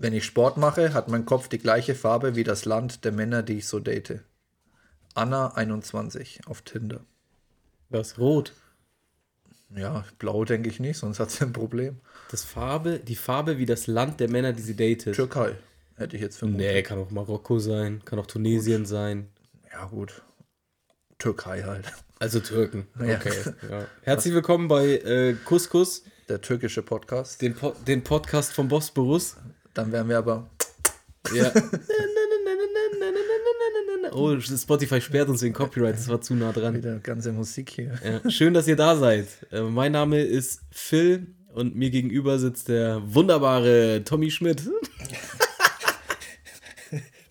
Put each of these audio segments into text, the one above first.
Wenn ich Sport mache, hat mein Kopf die gleiche Farbe wie das Land der Männer, die ich so date. Anna 21 auf Tinder. Was? Rot. Ja, blau denke ich nicht, sonst hat sie ein Problem. Das Farbe, die Farbe wie das Land der Männer, die sie datet. Türkei hätte ich jetzt vermutet. Nee, kann auch Marokko sein, kann auch Tunesien sein. Ja, gut. Türkei halt. Also Türken. Ja. Okay. Ja. Herzlich willkommen bei äh, Couscous, Der türkische Podcast. den, po den Podcast vom Bosporus. Dann wären wir aber. Ja. Oh, Spotify sperrt uns wegen Copyright, das war zu nah dran. Wieder ganze Musik hier. Ja, schön, dass ihr da seid. Äh, mein Name ist Phil und mir gegenüber sitzt der wunderbare Tommy Schmidt.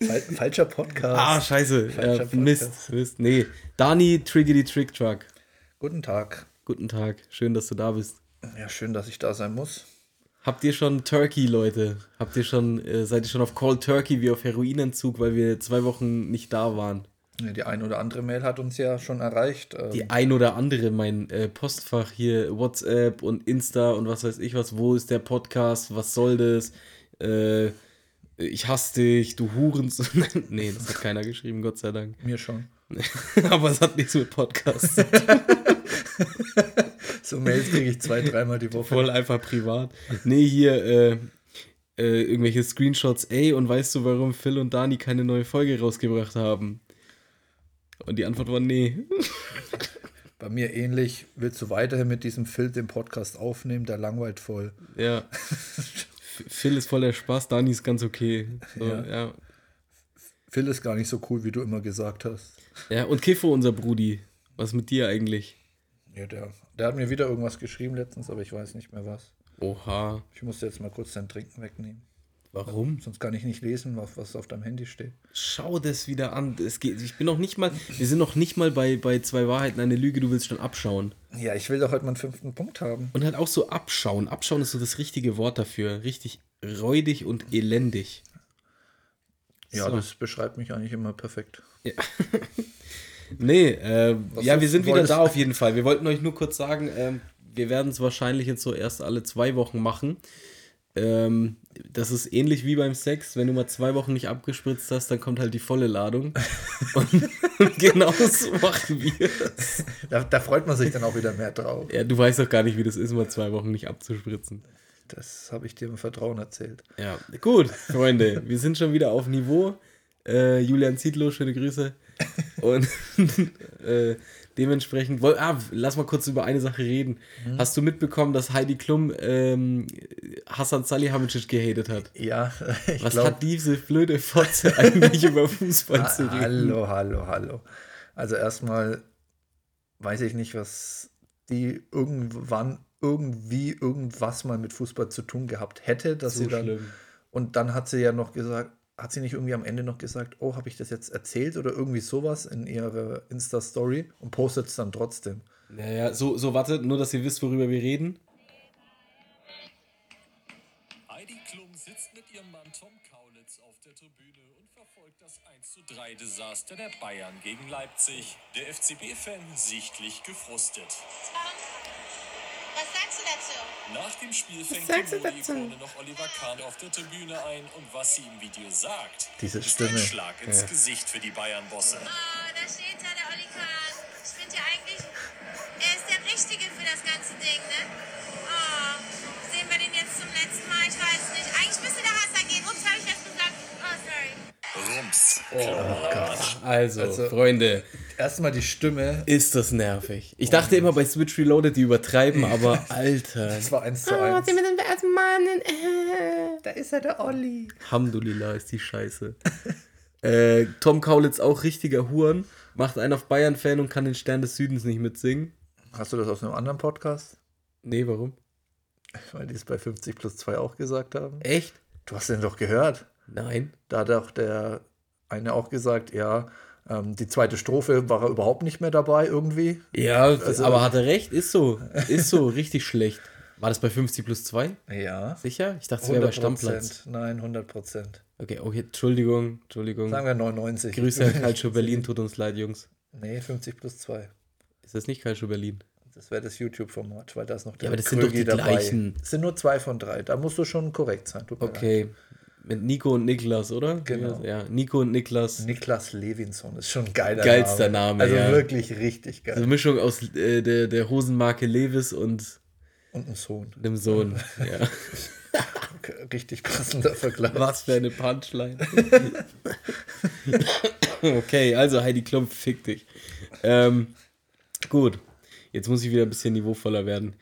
Fal falscher Podcast. Ah, scheiße. Falscher Ja, Mist, Podcast. Mist. Nee, Dani Triggedy Trick Truck. Guten Tag. Guten Tag, schön, dass du da bist. Ja, schön, dass ich da sein muss. Habt ihr schon Turkey, Leute? Habt ihr schon, äh, seid ihr schon auf Cold Turkey wie auf Heroinentzug, weil wir zwei Wochen nicht da waren? Ja, die ein oder andere Mail hat uns ja schon erreicht. Ähm, Die ein oder andere, mein äh, Postfach hier, WhatsApp und Insta und was weiß ich was, wo ist der Podcast, was soll das? Äh, ich hasse dich, du Hurensohn. nee, das hat keiner geschrieben, Gott sei Dank. mir schon. Aber es hat nichts mit Podcasts zu tun. So Mails kriege ich zwei, dreimal die Woche. Voll einfach privat. Nee, hier äh, äh, irgendwelche Screenshots. Ey, und weißt du, warum Phil und Dani keine neue Folge rausgebracht haben? Und die Antwort war nee. Bei mir ähnlich. Willst du weiterhin mit diesem Phil den Podcast aufnehmen? Der langweilt voll. Ja. Phil ist voll der Spaß, Dani ist ganz okay. So, Ja. ja. ja. Phil ist gar nicht so cool, wie du immer gesagt hast. und Kiffo, unser Brudi. Was mit dir eigentlich? Ja, der, der hat mir wieder irgendwas geschrieben letztens, aber ich weiß nicht mehr was. Oha. Ich musste jetzt mal kurz dein Trinken wegnehmen. Warum? Sonst kann ich nicht lesen, was, was auf deinem Handy steht. Schau das wieder an. Es geht, ich bin noch nicht mal, wir sind noch nicht mal bei, bei zwei Wahrheiten, eine Lüge, du willst schon abschauen. Ja, ich will doch heute meinen fünften Punkt haben. Und halt auch so abschauen. Abschauen ist so das richtige Wort dafür. Richtig räudig und elendig. Ja, So. das beschreibt mich eigentlich immer perfekt. Nee, äh, ja, wir sind wieder da auf jeden Fall. Wir wollten euch nur kurz sagen, ähm, wir werden es wahrscheinlich jetzt so erst alle zwei Wochen machen. Ähm, das ist ähnlich wie beim Sex. Wenn du mal zwei Wochen nicht abgespritzt hast, dann kommt halt die volle Ladung. Und genau so machen wir es. Da, da freut man sich dann auch wieder mehr drauf. Ja, du weißt doch gar nicht, wie das ist, mal zwei Wochen nicht abzuspritzen. Das habe ich dir im Vertrauen erzählt. Ja, gut, Freunde, wir sind schon wieder auf Niveau. Äh, Julian Zietlow, schöne Grüße. Und äh, dementsprechend, woll, ah, lass mal kurz über eine Sache reden. Hast du mitbekommen, dass Heidi Klum ähm, Hassan Salihamidzic gehatet hat? Ja, ich Was glaube. hat diese blöde Fotze eigentlich über Fußball zu reden? Hallo, hallo, hallo. Also erstmal weiß ich nicht, was die irgendwann irgendwie irgendwas mal mit Fußball zu tun gehabt hätte, dass So sie dann schlimm. und dann hat sie ja noch gesagt, hat sie nicht irgendwie am Ende noch gesagt, oh, habe ich das jetzt erzählt oder irgendwie sowas in ihrer Insta Story und postet es dann trotzdem. Naja, so, so, warte, nur dass ihr wisst, worüber wir reden. Heidi Klum sitzt mit ihrem Mann Tom Kaulitz auf der Tribüne und verfolgt das 1:3 Desaster der Bayern gegen Leipzig. Der FCB-Fan sichtlich gefrustet. Was sagst du dazu? Nach dem Spiel fängt sagst die du dazu? Modi-Ikone noch Oliver Kahn auf der Tribüne ein und was sie im Video sagt, Diese ist Stimme. ein Schlag ins Ja. Gesicht für die Bayern-Bosse. Oh, da steht da der Olli Kahn. Ich finde ja eigentlich, er ist der Richtige für das ganze Ding, ne? Oh, sehen wir den jetzt zum letzten Mal? Ich weiß nicht. Eigentlich müsste der Hasser gehen. Ups, habe ich das gesagt? Oh, sorry. Rums. Also, Also- Freunde, Erstmal die Stimme, ist das nervig. Ich dachte immer bei Switch Reloaded, die übertreiben, aber Alter. das war eins zu Ah, eins. sind wir denn als Mann? Da ist er, der Olli. Alhamdulillah ist die Scheiße. äh, Tom Kaulitz auch richtiger Huren, macht einen auf Bayern-Fan und kann den Stern des Südens nicht mitsingen. Hast du das aus einem anderen Podcast? Nee, warum? Weil die es bei 50 plus 2 auch gesagt haben. Echt? Du hast den doch gehört. Nein. Da hat auch der eine auch gesagt, ja, ähm, die zweite Strophe war er überhaupt nicht mehr dabei irgendwie. Ja, Also- aber hat er recht? Ist so. Ist so, richtig schlecht. War das bei 50 plus 2? Ja. Sicher? Ich dachte, es wäre bei 100 Stammplatz. Nein, 100 Prozent. Okay, okay, Entschuldigung, Entschuldigung. Sagen wir 99. Grüße an Calcio Berlin, tut uns leid, Jungs. Nee, 50 plus 2. Ist das nicht Calcio Berlin? Das wäre das YouTube-Format, weil da ist noch Ja, aber das sind doch die gleichen. Es sind nur zwei von drei. Da musst du schon korrekt sein. Mir leid. Mit Nico und Niklas, oder? Genau. Ja, Nico und Niklas. Niklas Levinson ist schon ein geiler Geilster Name. Name, Also ja. wirklich richtig geil. Also Mischung aus äh, der, der Hosenmarke Levis und Und ein Sohn. dem Sohn. Ja. Richtig passender Vergleich. Was für eine Punchline. okay, also Heidi Klum, fick dich. Ähm, gut, jetzt muss ich wieder ein bisschen niveauvoller werden.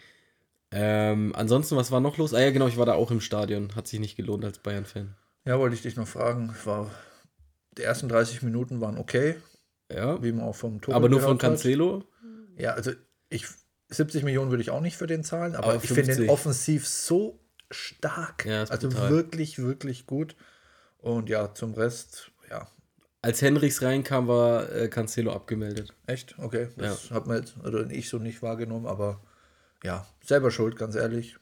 Ähm, ansonsten, was war noch los? Ah ja, genau, ich war da auch im Stadion. Hat sich nicht gelohnt als Bayern-Fan. Ja, wollte ich dich noch fragen. War, die ersten 30 Minuten waren okay, Ja, wie man auch vom Tor aber nur von gehört hat. Cancelo. Ja, also ich 70 Millionen würde ich auch nicht für den zahlen, aber, Aber ich finde 50. den offensiv so stark. Ja, ist also brutal. wirklich, wirklich gut. Und ja, zum Rest, ja, Als Henrichs reinkam, war äh, Cancelo abgemeldet. echt, okay. Das hat man jetzt, oder ich so nicht wahrgenommen, aber ja, selber schuld, ganz ehrlich.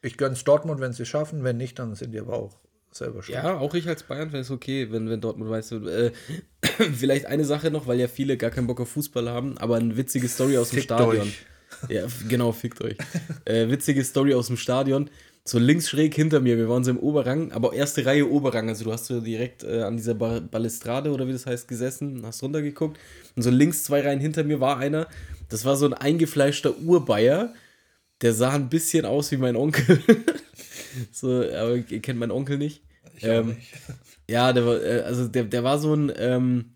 Ich gönn's Dortmund, wenn sie schaffen, wenn nicht, dann sind die aber auch selber schuld. Ja, auch ich als Bayern-Fan ist okay, wenn, wenn Dortmund weiß. Äh, vielleicht eine Sache noch, weil ja viele gar keinen Bock auf Fußball haben, aber eine witzige Story aus dem Fickt Stadion. euch. Ja, genau, fickt euch. äh, witzige Story aus dem Stadion. So links schräg hinter mir, wir waren so im Oberrang, aber erste Reihe Oberrang. Also du hast so direkt äh, an dieser ba Balustrade oder wie das heißt gesessen, hast runtergeguckt. Und so links zwei Reihen hinter mir war einer. Das war so ein eingefleischter Urbayer. Der sah ein bisschen aus wie mein Onkel. so, aber ihr kennt meinen Onkel nicht. Ich Ähm, nicht. Ja, der war, äh, also der, der war so ein, ähm,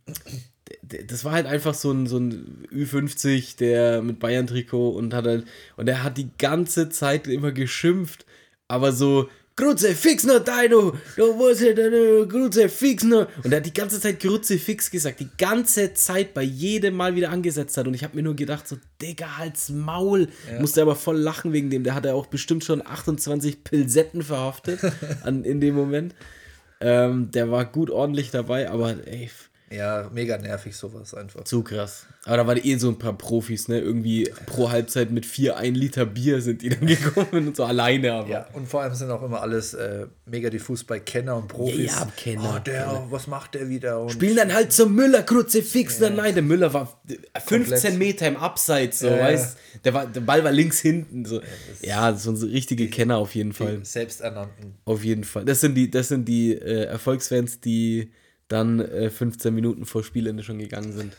der- das war halt einfach so ein, so ein Ü50, der mit Bayern-Trikot und hat halt, und er hat die ganze Zeit immer geschimpft, aber so, Grutze, fix noch Dino, du musst ja deine Grutze, fix noch. Und er hat die ganze Zeit Grutze, fix gesagt, die ganze Zeit bei jedem Mal wieder angesetzt hat. Und ich habe mir nur gedacht, so, Digga, halt's Maul. Musste aber voll lachen wegen dem. Der hat ja auch bestimmt schon 28 Pilsetten verhaftet an, in dem Moment. Ähm, der war gut ordentlich dabei, aber ey, Ja, mega nervig sowas einfach. zu krass. Aber da waren eh so ein paar Profis, ne? Irgendwie pro Halbzeit mit vier ein Liter Bier sind die dann gekommen und so alleine, aber. Ja, und vor allem sind auch immer alles äh, mega die Fußballkenner und Profis. Ja, ja, Kenner, Oh, der, was macht der wieder? Und Spielen dann halt zum Müller Kruzifix. Ja. Nein, der Müller war 15 Komplett. Meter im Abseits, so, Ja, weißt der, war, der Ball war links hinten. So. Ja, das sind so richtige Kenner auf jeden Fall. die selbsternannten. Auf jeden Fall. Das sind die, das sind die äh, Erfolgsfans, die dann äh, 15 Minuten vor Spielende schon gegangen sind.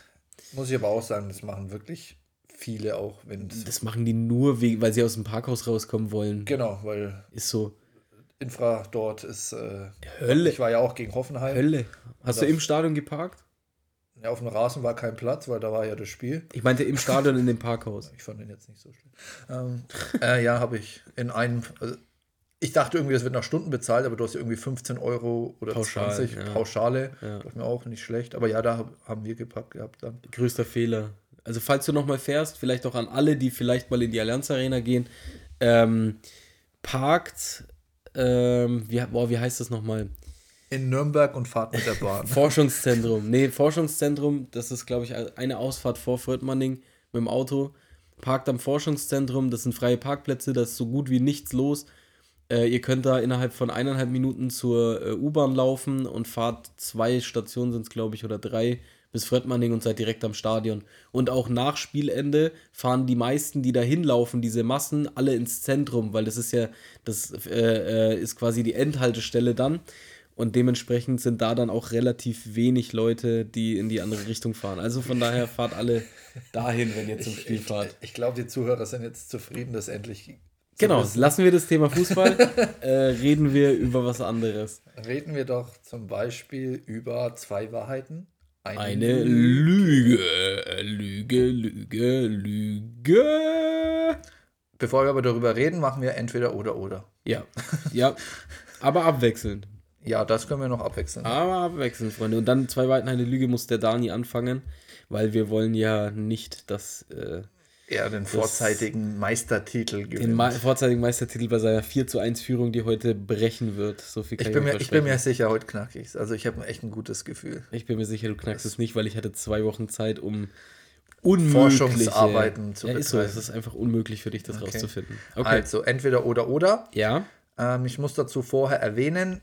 Muss ich aber auch sagen, das machen wirklich viele auch, wenn. Das machen die nur, wegen, weil sie aus dem Parkhaus rauskommen wollen. Genau, weil Ist so Infra dort ist. Äh, Hölle. Ich war ja auch gegen Hoffenheim. Hölle. Hast du im Stadion geparkt? Ja, auf dem Rasen war kein Platz, weil da war ja das Spiel. Ich meinte im Stadion in dem Parkhaus. Ich fand den jetzt nicht so schlimm. Ähm, äh, ja, habe ich in einem. Also ich dachte irgendwie, das wird nach Stunden bezahlt, aber du hast ja irgendwie 15 Euro oder Pauschal, 20 ja. Pauschale. Ja. Dachte mir auch nicht schlecht. Aber ja, da hab- haben wir gepackt gehabt dann. Größter Fehler. Also falls du nochmal fährst, vielleicht auch an alle, die vielleicht mal in die Allianz Arena gehen, ähm, parkt, ähm, wie, boah, wie heißt das nochmal? In Nürnberg und fahrt mit der Bahn. Forschungszentrum. Nee, Forschungszentrum, das ist, glaube ich, eine Ausfahrt vor Fröttmanning mit dem Auto. Parkt am Forschungszentrum, das sind freie Parkplätze, da ist so gut wie nichts los. Äh, ihr könnt da innerhalb von eineinhalb Minuten zur äh, U-Bahn laufen und fahrt zwei Stationen, sind es, glaube ich, oder drei, bis Fröttmanning und seid direkt am Stadion. Und auch nach Spielende fahren die meisten, die da hinlaufen, diese Massen, alle ins Zentrum, weil das ist ja, das äh, äh, ist quasi die Endhaltestelle dann. Und dementsprechend sind da dann auch relativ wenig Leute, die in die andere Richtung fahren. Also von daher fahrt alle dahin, wenn ihr zum Spiel fahrt. Ich glaube, die Zuhörer sind jetzt zufrieden, dass endlich. Genau, lassen wir das Thema Fußball, äh, reden wir über was anderes. Reden wir doch zum Beispiel über zwei Wahrheiten. Eine Lüge, Lüge, Lüge, Lüge. Bevor wir aber darüber reden, machen wir entweder oder oder. Ja, ja, aber abwechselnd. Ja, das können wir noch abwechseln. Aber abwechselnd, Freunde. Und dann zwei Weiten eine Lüge muss der Dani anfangen, weil wir wollen ja nicht, dass äh, Er den vorzeitigen Meistertitel den gewinnt. Ma vorzeitigen Meistertitel bei seiner 4 zu 1 Führung, die heute brechen wird. So viel kann ich, ich, bin mir mir, ich bin mir sicher, heute knack ich's. Also ich habe echt ein gutes Gefühl. Ich bin mir sicher, du knackst es nicht, weil ich hatte zwei Wochen Zeit, um unmögliche Forschungsarbeiten zu ja, ist so, es ist einfach unmöglich für dich, das Okay. rauszufinden. Okay. Also entweder oder oder. Ja. Ähm, ich muss dazu vorher erwähnen,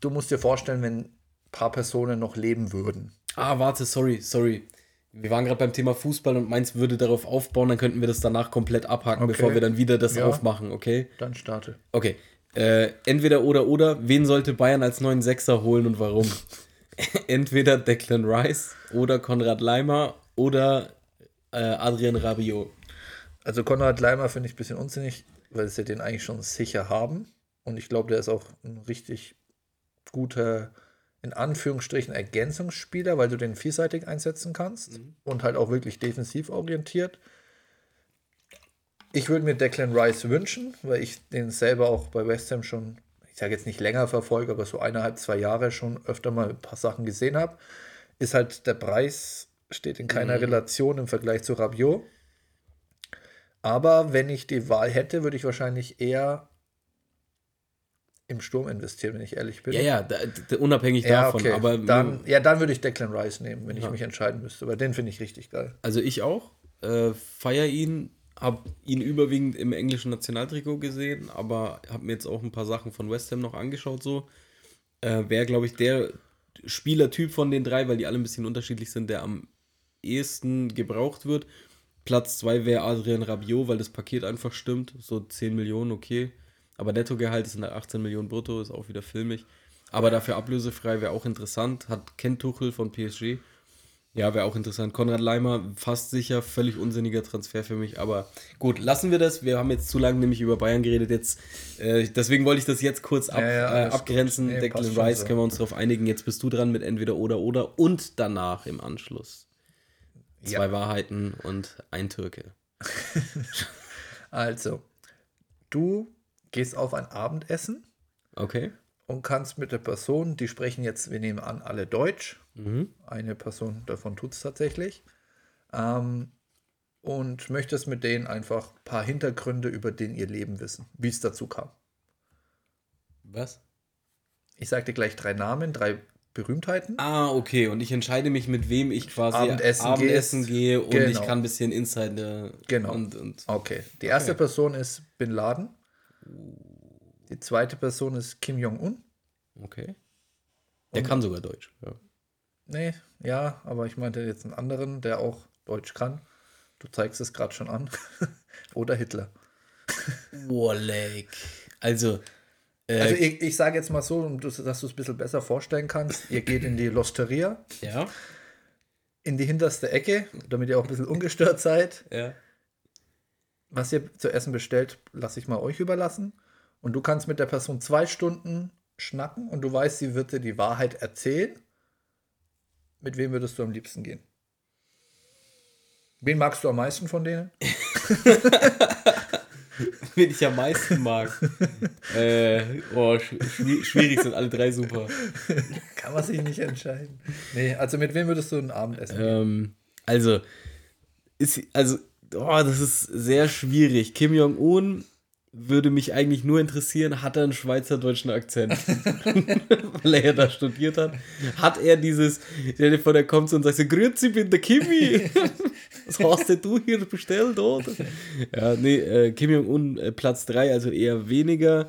du musst dir vorstellen, wenn ein paar Personen noch leben würden. Ah, warte, sorry, sorry. Wir waren gerade beim Thema Fußball und meins würde darauf aufbauen, dann könnten wir das danach komplett abhaken, Okay. bevor wir dann wieder das Ja. aufmachen, okay? Dann starte. Okay. Äh, entweder oder oder, wen sollte Bayern als neuen Sechser holen und warum? entweder Declan Rice oder Konrad Leimer oder äh, Adrian Rabiot. Also Konrad Leimer finde ich ein bisschen unsinnig, weil sie den eigentlich schon sicher haben. Und ich glaube, der ist auch ein richtig guter, in Anführungsstrichen, Ergänzungsspieler, weil du den vielseitig einsetzen kannst und halt auch wirklich defensiv orientiert. Ich würde mir Declan Rice wünschen, weil ich den selber auch bei West Ham schon, ich sage jetzt nicht länger verfolge, aber so eineinhalb, zwei Jahre schon öfter mal ein paar Sachen gesehen habe. Ist halt der Preis, steht in keiner Relation im Vergleich zu Rabiot. Aber wenn ich die Wahl hätte, würde ich wahrscheinlich eher im Sturm investieren, wenn ich ehrlich bin. Ja, ja, da, da, unabhängig Ja, davon. okay. Aber dann, ja, dann würde ich Declan Rice nehmen, wenn ich Ja. mich entscheiden müsste. Aber den finde ich richtig geil. Also ich auch. Äh, feier ihn, habe ihn überwiegend im englischen Nationaltrikot gesehen, aber habe mir jetzt auch ein paar Sachen von West Ham noch angeschaut. So äh, wäre, glaube ich, der Spielertyp von den drei, weil die alle ein bisschen unterschiedlich sind, der am ehesten gebraucht wird. Platz 2 wäre Adrian Rabiot, weil das Paket einfach stimmt. So 10 Millionen, okay. Aber Nettogehalt ist nach 18 Millionen brutto, ist auch wieder filmig. Aber dafür ablösefrei wäre auch interessant. Hat Ken Tuchel von PSG. Ja, wäre auch interessant. Konrad Leimer, fast sicher, völlig unsinniger Transfer für mich. Aber gut, lassen wir das. Wir haben jetzt zu lange nämlich über Bayern geredet. Jetzt, äh, deswegen wollte ich das jetzt kurz ab, Ja, ja, äh, abgrenzen. Nee, Declan Rice so. können wir uns darauf einigen. Jetzt bist du dran mit entweder oder oder und danach im Anschluss. Zwei Ja. Wahrheiten und ein Türke. Also, du gehst auf ein Abendessen Okay. und kannst mit der Person, die sprechen jetzt, wir nehmen an, alle Deutsch. Mhm. Eine Person davon tut es tatsächlich. Ähm, und möchtest mit denen einfach ein paar Hintergründe über den ihr Leben wissen, wie es dazu kam. Was? Ich sage dir gleich drei Namen, drei Berühmtheiten. Ah, okay. Und ich entscheide mich, mit wem ich quasi Abendessen Abendessen gehe und Genau. ich kann ein bisschen Insider Genau. und, und Okay. Die erste Okay. Person ist Bin Laden. Die zweite Person ist Kim Jong-un. okay. Der Und- kann sogar Deutsch. Ja. Nee, ja, aber ich meinte jetzt einen anderen, der auch Deutsch kann. Du zeigst es gerade schon an. Oder Hitler. Warleg. Also, äh, Also ich, ich sage jetzt mal so, das- dass du es ein bisschen besser vorstellen kannst. Ihr geht in die Losteria, ja, in die hinterste Ecke, damit ihr auch ein bisschen ungestört seid. ja. Was ihr zu essen bestellt, lasse ich mal euch überlassen. Und du kannst mit der Person zwei Stunden schnacken und du weißt, sie wird dir die Wahrheit erzählen. Mit wem würdest du am liebsten gehen? Wen magst du am meisten von denen? Wen ich am meisten mag. äh, oh, sch schwi- schwierig sind alle drei super. Kann man sich nicht entscheiden. Nee, also mit wem würdest du ein Abendessen gehen? Ähm, also, ist, also, oh, das ist sehr schwierig. Kim Jong-un würde mich eigentlich nur interessieren, hat er einen schweizerdeutschen Akzent? Weil er ja da studiert hat. Hat er dieses, stell dir vor, der kommt so und sagt so, Grüezi, bin der Kimi. Was hast du hier bestellt, oder? Ja, nee, äh, Kim Jong-un äh, Platz 3, also eher weniger.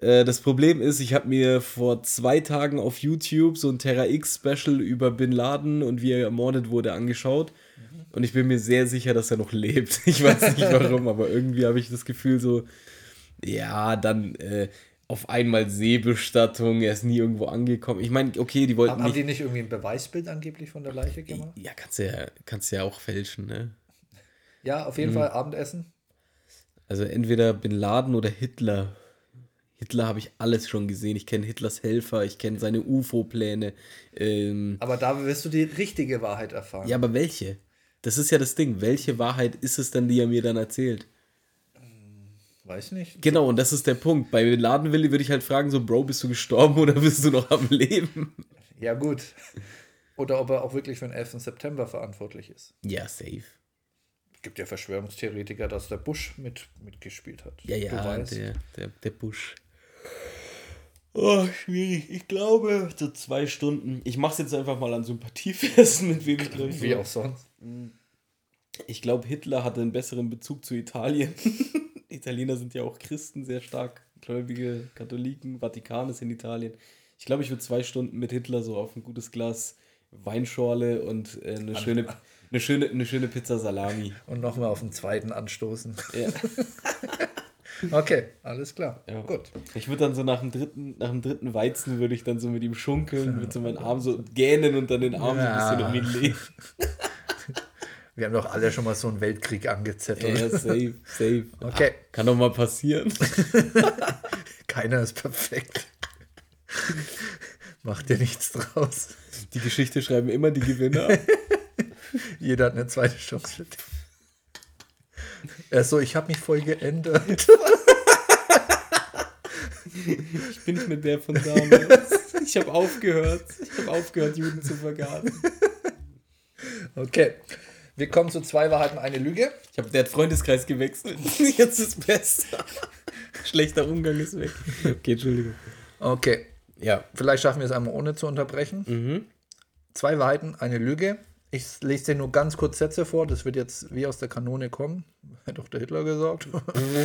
Äh, das Problem ist, ich habe mir vor zwei Tagen auf YouTube so ein Terra X Special über Bin Laden und wie er ermordet wurde angeschaut. Und ich bin mir sehr sicher, dass er noch lebt. Ich weiß nicht warum, aber irgendwie habe ich das Gefühl so, ja, dann äh, auf einmal Seebestattung, er ist nie irgendwo angekommen. Ich meine, okay, die wollten Haben, haben nicht. die nicht irgendwie ein Beweisbild angeblich von der Leiche gemacht? ja, kannst du ja, kannst ja auch fälschen, ne? Ja, auf jeden Mhm. Fall Abendessen. Also entweder Bin Laden oder Hitler. Hitler habe ich alles schon gesehen. Ich kenne Hitlers Helfer, ich kenne seine UFO-Pläne. Ähm, Aber da wirst du die richtige Wahrheit erfahren. ja, aber welche? Das ist ja das Ding. Welche Wahrheit ist es denn, die er mir dann erzählt? Weiß nicht. Genau, und das ist der Punkt. Bei Bin Laden will- würde ich halt fragen, so, Bro, bist du gestorben oder bist du noch am Leben? Ja, gut. Oder ob er auch wirklich für den 11. September verantwortlich ist. Ja, safe. Es gibt ja Verschwörungstheoretiker, dass der Bush mit, mitgespielt hat. Ja, Du ja, weißt. der, der, der Busch. Oh, schwierig. Ich glaube, so zwei Stunden. Ich mache es jetzt einfach mal an Sympathiefesten, mit wem ich Wie auch sonst. Ich glaube, Hitler hatte einen besseren Bezug zu Italien. Italiener sind ja auch Christen, sehr stark gläubige Katholiken. Vatikan ist in Italien. Ich glaube, ich würde zwei Stunden mit Hitler so auf ein gutes Glas Weinschorle und äh, eine, schöne, eine, schöne, eine schöne Pizza Salami. Und nochmal auf den zweiten anstoßen. Ja. Okay, alles klar. Ja. Gut. Ich würde dann so nach dem dritten, nach dem dritten Weizen würde ich dann so mit ihm schunkeln, mit so meinen Arm so gähnen und dann den Arm so ein bisschen um ihn legen. Wir haben doch alle schon mal so einen Weltkrieg angezettelt. Ja, safe, safe. Okay. Kann doch mal passieren. Keiner ist perfekt. Mach dir nichts draus. Die Geschichte schreiben immer die Gewinner. Jeder hat eine zweite Chance. Er so, ich habe mich voll geändert. Ich bin nicht mehr der von damals. Ich habe aufgehört. Ich habe aufgehört, Juden zu vergasen. Okay. Wir kommen zu zwei Wahrheiten, eine Lüge. Ich habe der hat Freundeskreis gewechselt. Jetzt ist besser. Schlechter Umgang ist weg. Okay, Entschuldigung. Okay. Ja. Vielleicht schaffen wir es einmal ohne zu unterbrechen. Zwei Wahrheiten, eine Lüge. Ich lese dir nur ganz kurz Sätze vor. Das wird jetzt wie aus der Kanone kommen. Hätte doch der Hitler gesagt.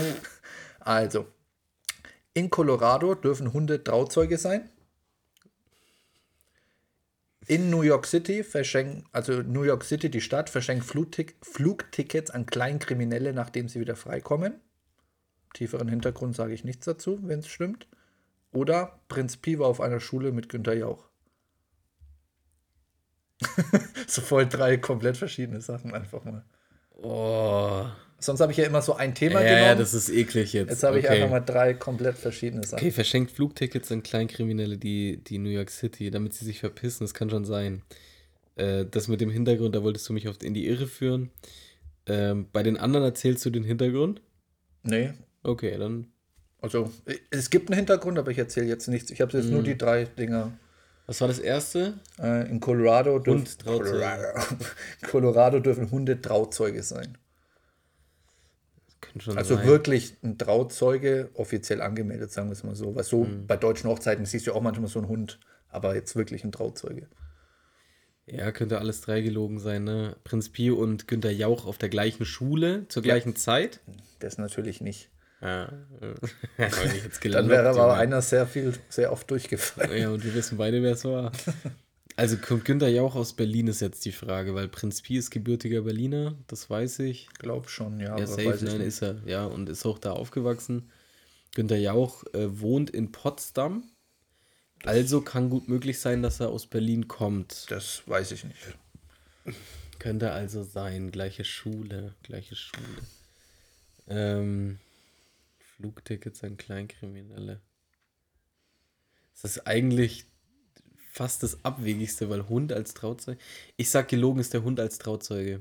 also. In Colorado dürfen Hunde Trauzeuge sein. In New York City verschenken, also New York City, die Stadt, verschenkt Flugtick Flugtickets an Kleinkriminelle, nachdem sie wieder freikommen. Tieferen Hintergrund sage ich nichts dazu, wenn es stimmt. Oder Prinz Pi war auf einer Schule mit Günter Jauch. so voll drei komplett verschiedene Sachen einfach mal. Oh. Sonst habe ich ja immer so ein Thema Ja, ja, genommen. das ist eklig jetzt. Jetzt habe ich okay. einfach mal drei komplett verschiedene Sachen. Okay, verschenkt Flugtickets an Kleinkriminelle, die, die New York City, damit sie sich verpissen. Das kann schon sein. Äh, das mit dem Hintergrund, da wolltest du mich oft in die Irre führen. Ähm, bei den anderen erzählst du den Hintergrund? Nee, Okay, dann. also es gibt einen Hintergrund, aber ich erzähle jetzt nichts. Ich habe jetzt Mhm. nur die drei Dinger. Was war das erste? Äh, in Colorado, dürfen. Colorado, Colorado dürfen Hunde Trauzeuge sein. Könnte schon Also sein. wirklich ein Trauzeuge offiziell angemeldet, sagen wir es mal so. Weil so Mhm. bei deutschen Hochzeiten siehst du ja auch manchmal so einen Hund, aber jetzt wirklich ein Trauzeuge. Ja, könnte alles drei gelogen sein, ne? Prinz Pio und Günter Jauch auf der gleichen Schule zur Ja. gleichen Zeit. Das natürlich nicht. Ja, äh, Dann wäre aber einer sehr viel, sehr oft durchgefallen. Ja, und wir wissen beide, wer es war. Also kommt Günter Jauch aus Berlin, ist jetzt die Frage, weil Prinz Pi ist gebürtiger Berliner, das weiß ich. Ich glaube schon, ja. Ja, safe, nein, ist er. Ja, und ist auch da aufgewachsen. Günter Jauch äh, wohnt in Potsdam. Also kann gut möglich sein, dass er aus Berlin kommt. Das weiß ich nicht. Könnte also sein. Gleiche Schule, gleiche Schule. Ähm, Flugtickets an Kleinkriminelle. Das ist eigentlich fast das Abwegigste, weil Hund als Trauzeuge. Ich sag, gelogen ist der Hund als Trauzeuge.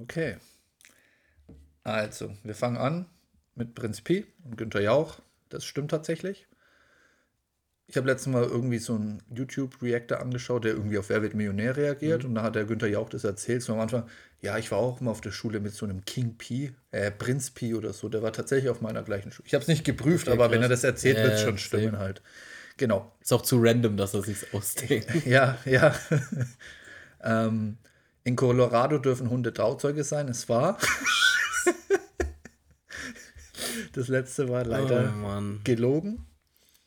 Okay. Also, wir fangen an mit Prinz Pi und Günther Jauch. Das stimmt tatsächlich. Ich habe letztes Mal irgendwie so einen YouTube-Reactor angeschaut, der irgendwie auf Wer wird Millionär reagiert. Und da hat der Günther Jauch das erzählt. So am Anfang, ja, ich war auch mal auf der Schule mit so einem King Pi, äh, Prinz Pi oder so. Der war tatsächlich auf meiner gleichen Schule. Ich habe es nicht geprüft, Okay, aber wenn er krass. das erzählt, Ja, wird es schon stimmen safe. halt. Genau. Ist auch zu random, dass er sich's ausdenkt. Ja, ja. ähm, in Colorado dürfen Hunde Trauzeuge sein. Es war. das letzte war leider Oh gelogen.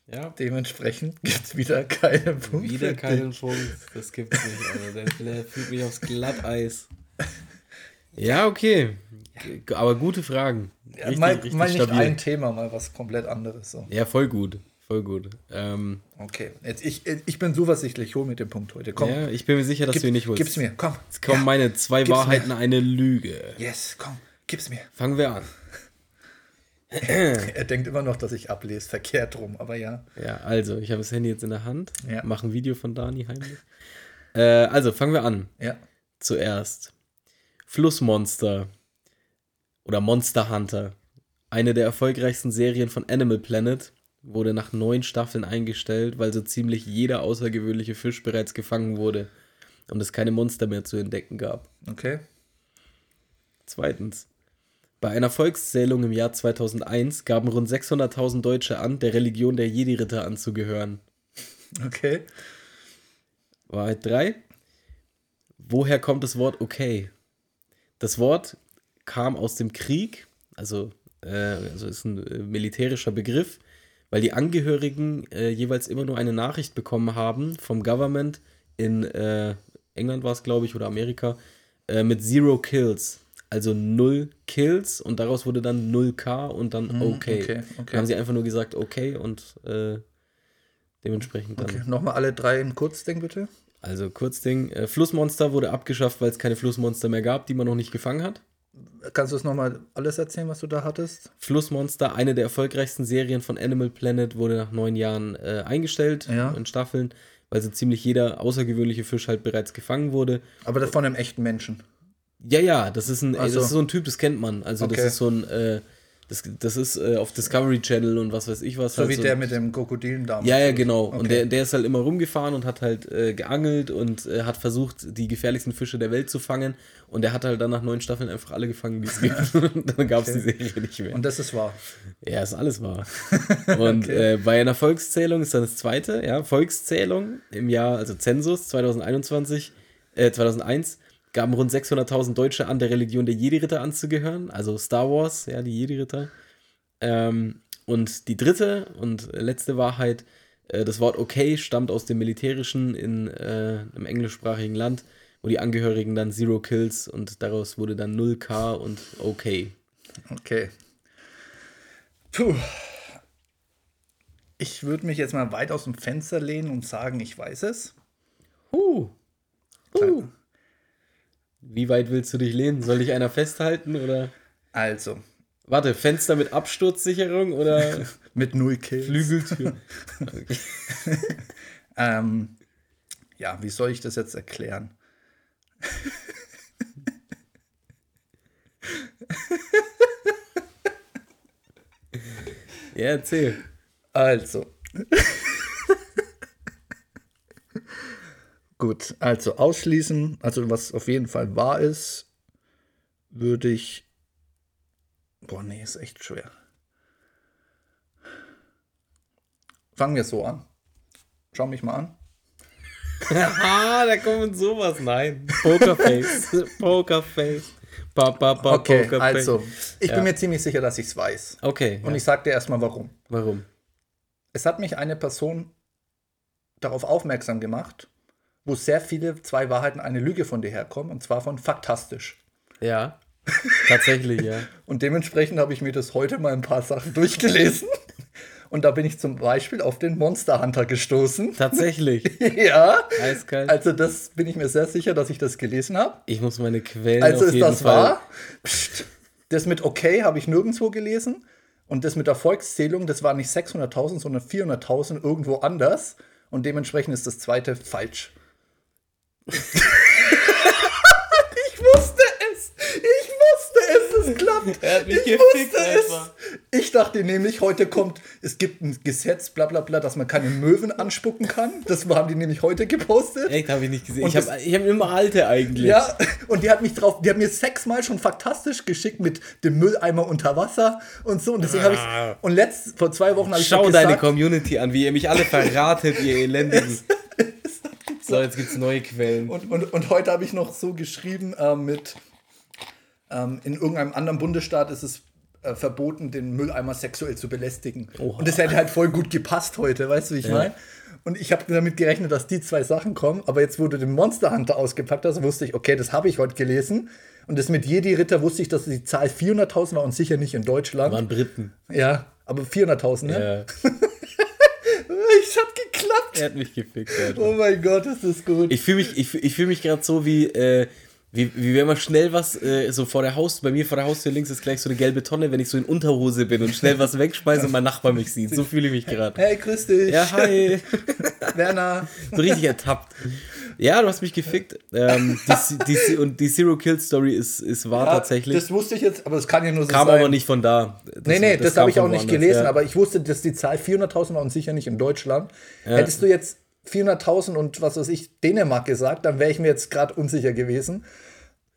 Ja, Dementsprechend gibt es wieder keine Punkte. wieder keinen Punkt. Das gibt's nicht. Also der, der führt mich aufs Glatteis. Ja, okay. Aber gute Fragen. dich. Ja, mal, mal nicht stabil. ein Thema, mal was komplett anderes. So. Ja, voll gut. Voll gut. Ähm, Okay, jetzt ich, ich bin zuversichtlich, hol mir den Punkt heute. Komm, ja, ich bin mir sicher, dass gib, du ihn nicht holst. gib's mir, komm. Jetzt kommen Ja, meine zwei Wahrheiten, eine Lüge. Yes, komm, gib's mir. Fangen wir an. Er denkt immer noch, dass ich ablese, verkehrt rum, aber ja. Ja, also, ich habe das Handy jetzt in der Hand. Ja. Mache ein Video von Dani heimlich. Äh, also, fangen wir an. Ja, Zuerst. Flussmonster oder Monster Hunter. Eine der erfolgreichsten Serien von Animal Planet wurde nach neun Staffeln eingestellt, weil so ziemlich jeder außergewöhnliche Fisch bereits gefangen wurde und es keine Monster mehr zu entdecken gab. okay. Zweitens. Bei einer Volkszählung im Jahr 2001 gaben rund 600.000 Deutsche an, der Religion der Jedi-Ritter anzugehören. Okay. Wahrheit 3. Woher kommt das Wort okay? Das Wort kam aus dem Krieg, also, äh, also ist ein äh, militärischer Begriff, weil die Angehörigen äh, jeweils immer nur eine Nachricht bekommen haben vom Government in äh, England war es, glaube ich, oder Amerika, äh, mit Zero Kills. also 0 Kills und daraus wurde dann 0k und dann okay. Mhm, okay, okay. Dann haben sie einfach nur gesagt okay und äh, dementsprechend dann. Okay, nochmal alle drei in Kurzding bitte. Also Kurzding, äh, Flussmonster wurde abgeschafft, weil es keine Flussmonster mehr gab, die man noch nicht gefangen hat. Kannst du es nochmal alles erzählen, was du da hattest? Flussmonster, eine der erfolgreichsten Serien von Animal Planet, wurde nach neun Jahren äh, eingestellt Ja. in Staffeln, weil so ziemlich jeder außergewöhnliche Fisch halt bereits gefangen wurde. Aber das von einem echten Menschen. Ja, ja, das ist ein, Ach so. das ist so ein Typ, das kennt man. Also Okay. das ist so ein, äh, das, das ist äh, auf Discovery Channel und was weiß ich was. So halt wie der mit dem Krokodilen damals. Ja, ja, genau. Okay. Und der, der ist halt immer rumgefahren und hat halt äh, geangelt und äh, hat versucht, die gefährlichsten Fische der Welt zu fangen. Und der hat halt dann nach neun Staffeln einfach alle gefangen, die es gibt. Und dann gab es die Serie nicht mehr. Und das ist wahr. Ja, ist alles wahr. Und äh, bei einer Volkszählung ist dann das zweite, ja, Volkszählung im Jahr, also Zensus 2021, äh, 2001, gaben rund 600.000 Deutsche an, der Religion der Jedi-Ritter anzugehören, also Star Wars, ja, die Jedi-Ritter. Ähm, und die dritte und letzte Wahrheit, äh, das Wort okay stammt aus dem Militärischen in äh, einem englischsprachigen Land, wo die Angehörigen dann Zero Kills und daraus wurde dann 0K und okay. Okay. Puh. Ich würde mich jetzt mal weit aus dem Fenster lehnen und sagen, ich weiß es. Uh. Uh. Wie weit willst du dich lehnen? Soll dich einer festhalten oder? Also, Warte, Fenster mit Absturzsicherung oder mit null Kills. Flügeltür? Ähm, ja, wie soll ich das jetzt erklären? Ja, erzähl. Also. Gut, also ausschließen, also was auf jeden Fall wahr ist, würde ich. Boah, nee, ist echt schwer. Fangen wir so an. Schau mich mal an. ah, da kommt sowas. Nein. Pokerface. Pokerface. Pa, pa, pa, Okay, Pokerface. also, ich Ja. bin mir ziemlich sicher, dass ich es weiß. Okay. Und ja. ich sag dir erstmal warum. Warum? Es hat mich eine Person darauf aufmerksam gemacht, wo sehr viele zwei Wahrheiten, eine Lüge von dir herkommen, und zwar von faktastisch. Ja. Tatsächlich, ja. Und dementsprechend habe ich mir das heute mal ein paar Sachen durchgelesen. Und da bin ich zum Beispiel auf den Monster Hunter gestoßen. Tatsächlich. ja. Eiskalt. Also, das bin ich mir sehr sicher, dass ich das gelesen habe. Ich muss meine Quellen Also ist das Fall. wahr? Psst. Das mit okay habe ich nirgendwo gelesen. Und das mit der Volkszählung, das war nicht 600.000, sondern 400.000 irgendwo anders. Und dementsprechend ist das zweite falsch. Ich wusste es! Ich wusste es! Es klappt! Er hat mich ich gefickt, wusste es! Alter. Ich dachte nämlich, heute kommt, es gibt ein Gesetz, bla bla bla, dass man keine Möwen anspucken kann. Das haben die nämlich heute gepostet. Echt, habe ich nicht gesehen. Und ich habe hab immer alte eigentlich. Ja, und die hat mich drauf, die hat mir sechsmal schon faktastisch geschickt mit dem Mülleimer unter Wasser und so. Und deswegen habe Ah. ich. Und letzt, vor zwei Wochen habe ich Schau doch deine gesagt, Community an, wie ihr mich alle verratet, ihr Elendigen. So, jetzt gibt's neue Quellen. und, und, und heute habe ich noch so geschrieben äh, mit ähm, in irgendeinem anderen Bundesstaat ist es äh, verboten, den Mülleimer sexuell zu belästigen. Oha. Und das hätte halt voll gut gepasst heute, weißt du, wie ich meine? Und ich habe damit gerechnet, dass die zwei Sachen kommen, aber jetzt wurde den Monster Hunter ausgepackt hast, wusste ich, okay, das habe ich heute gelesen. Und das mit Jedi-Ritter wusste ich, dass die Zahl 400.000 war und sicher nicht in Deutschland. waren Briten. Ja, aber 400.000, ne? Ja, Ich hab geklappt. er hat mich gefickt, Alter. Oh mein Gott, ist das gut. Ich fühle mich, ich, ich fühl mich gerade so wie, äh, wie, wie wenn man schnell was, äh, so vor der Haus, bei mir vor der Haustür links ist gleich so eine gelbe Tonne, wenn ich so in Unterhose bin und schnell was wegschmeiße und mein Nachbar mich sieht. So fühle ich mich gerade. hey, grüß dich. Ja, hi. Werner. So richtig ertappt. Ja, du hast mich gefickt. Ähm, die, die, und die Zero Kill Story ist, ist wahr Ja, tatsächlich. Das wusste ich jetzt, aber es kann ja nur so Kam sein. aber nicht von da. Das, Nee, nee, das, kam habe ich auch nicht woanders, gelesen, ja. aber ich wusste, dass die Zahl 400.000 war und sicher nicht in Deutschland. Hättest du jetzt 400.000 und was weiß ich, Dänemark gesagt, dann wäre ich mir jetzt gerade unsicher gewesen.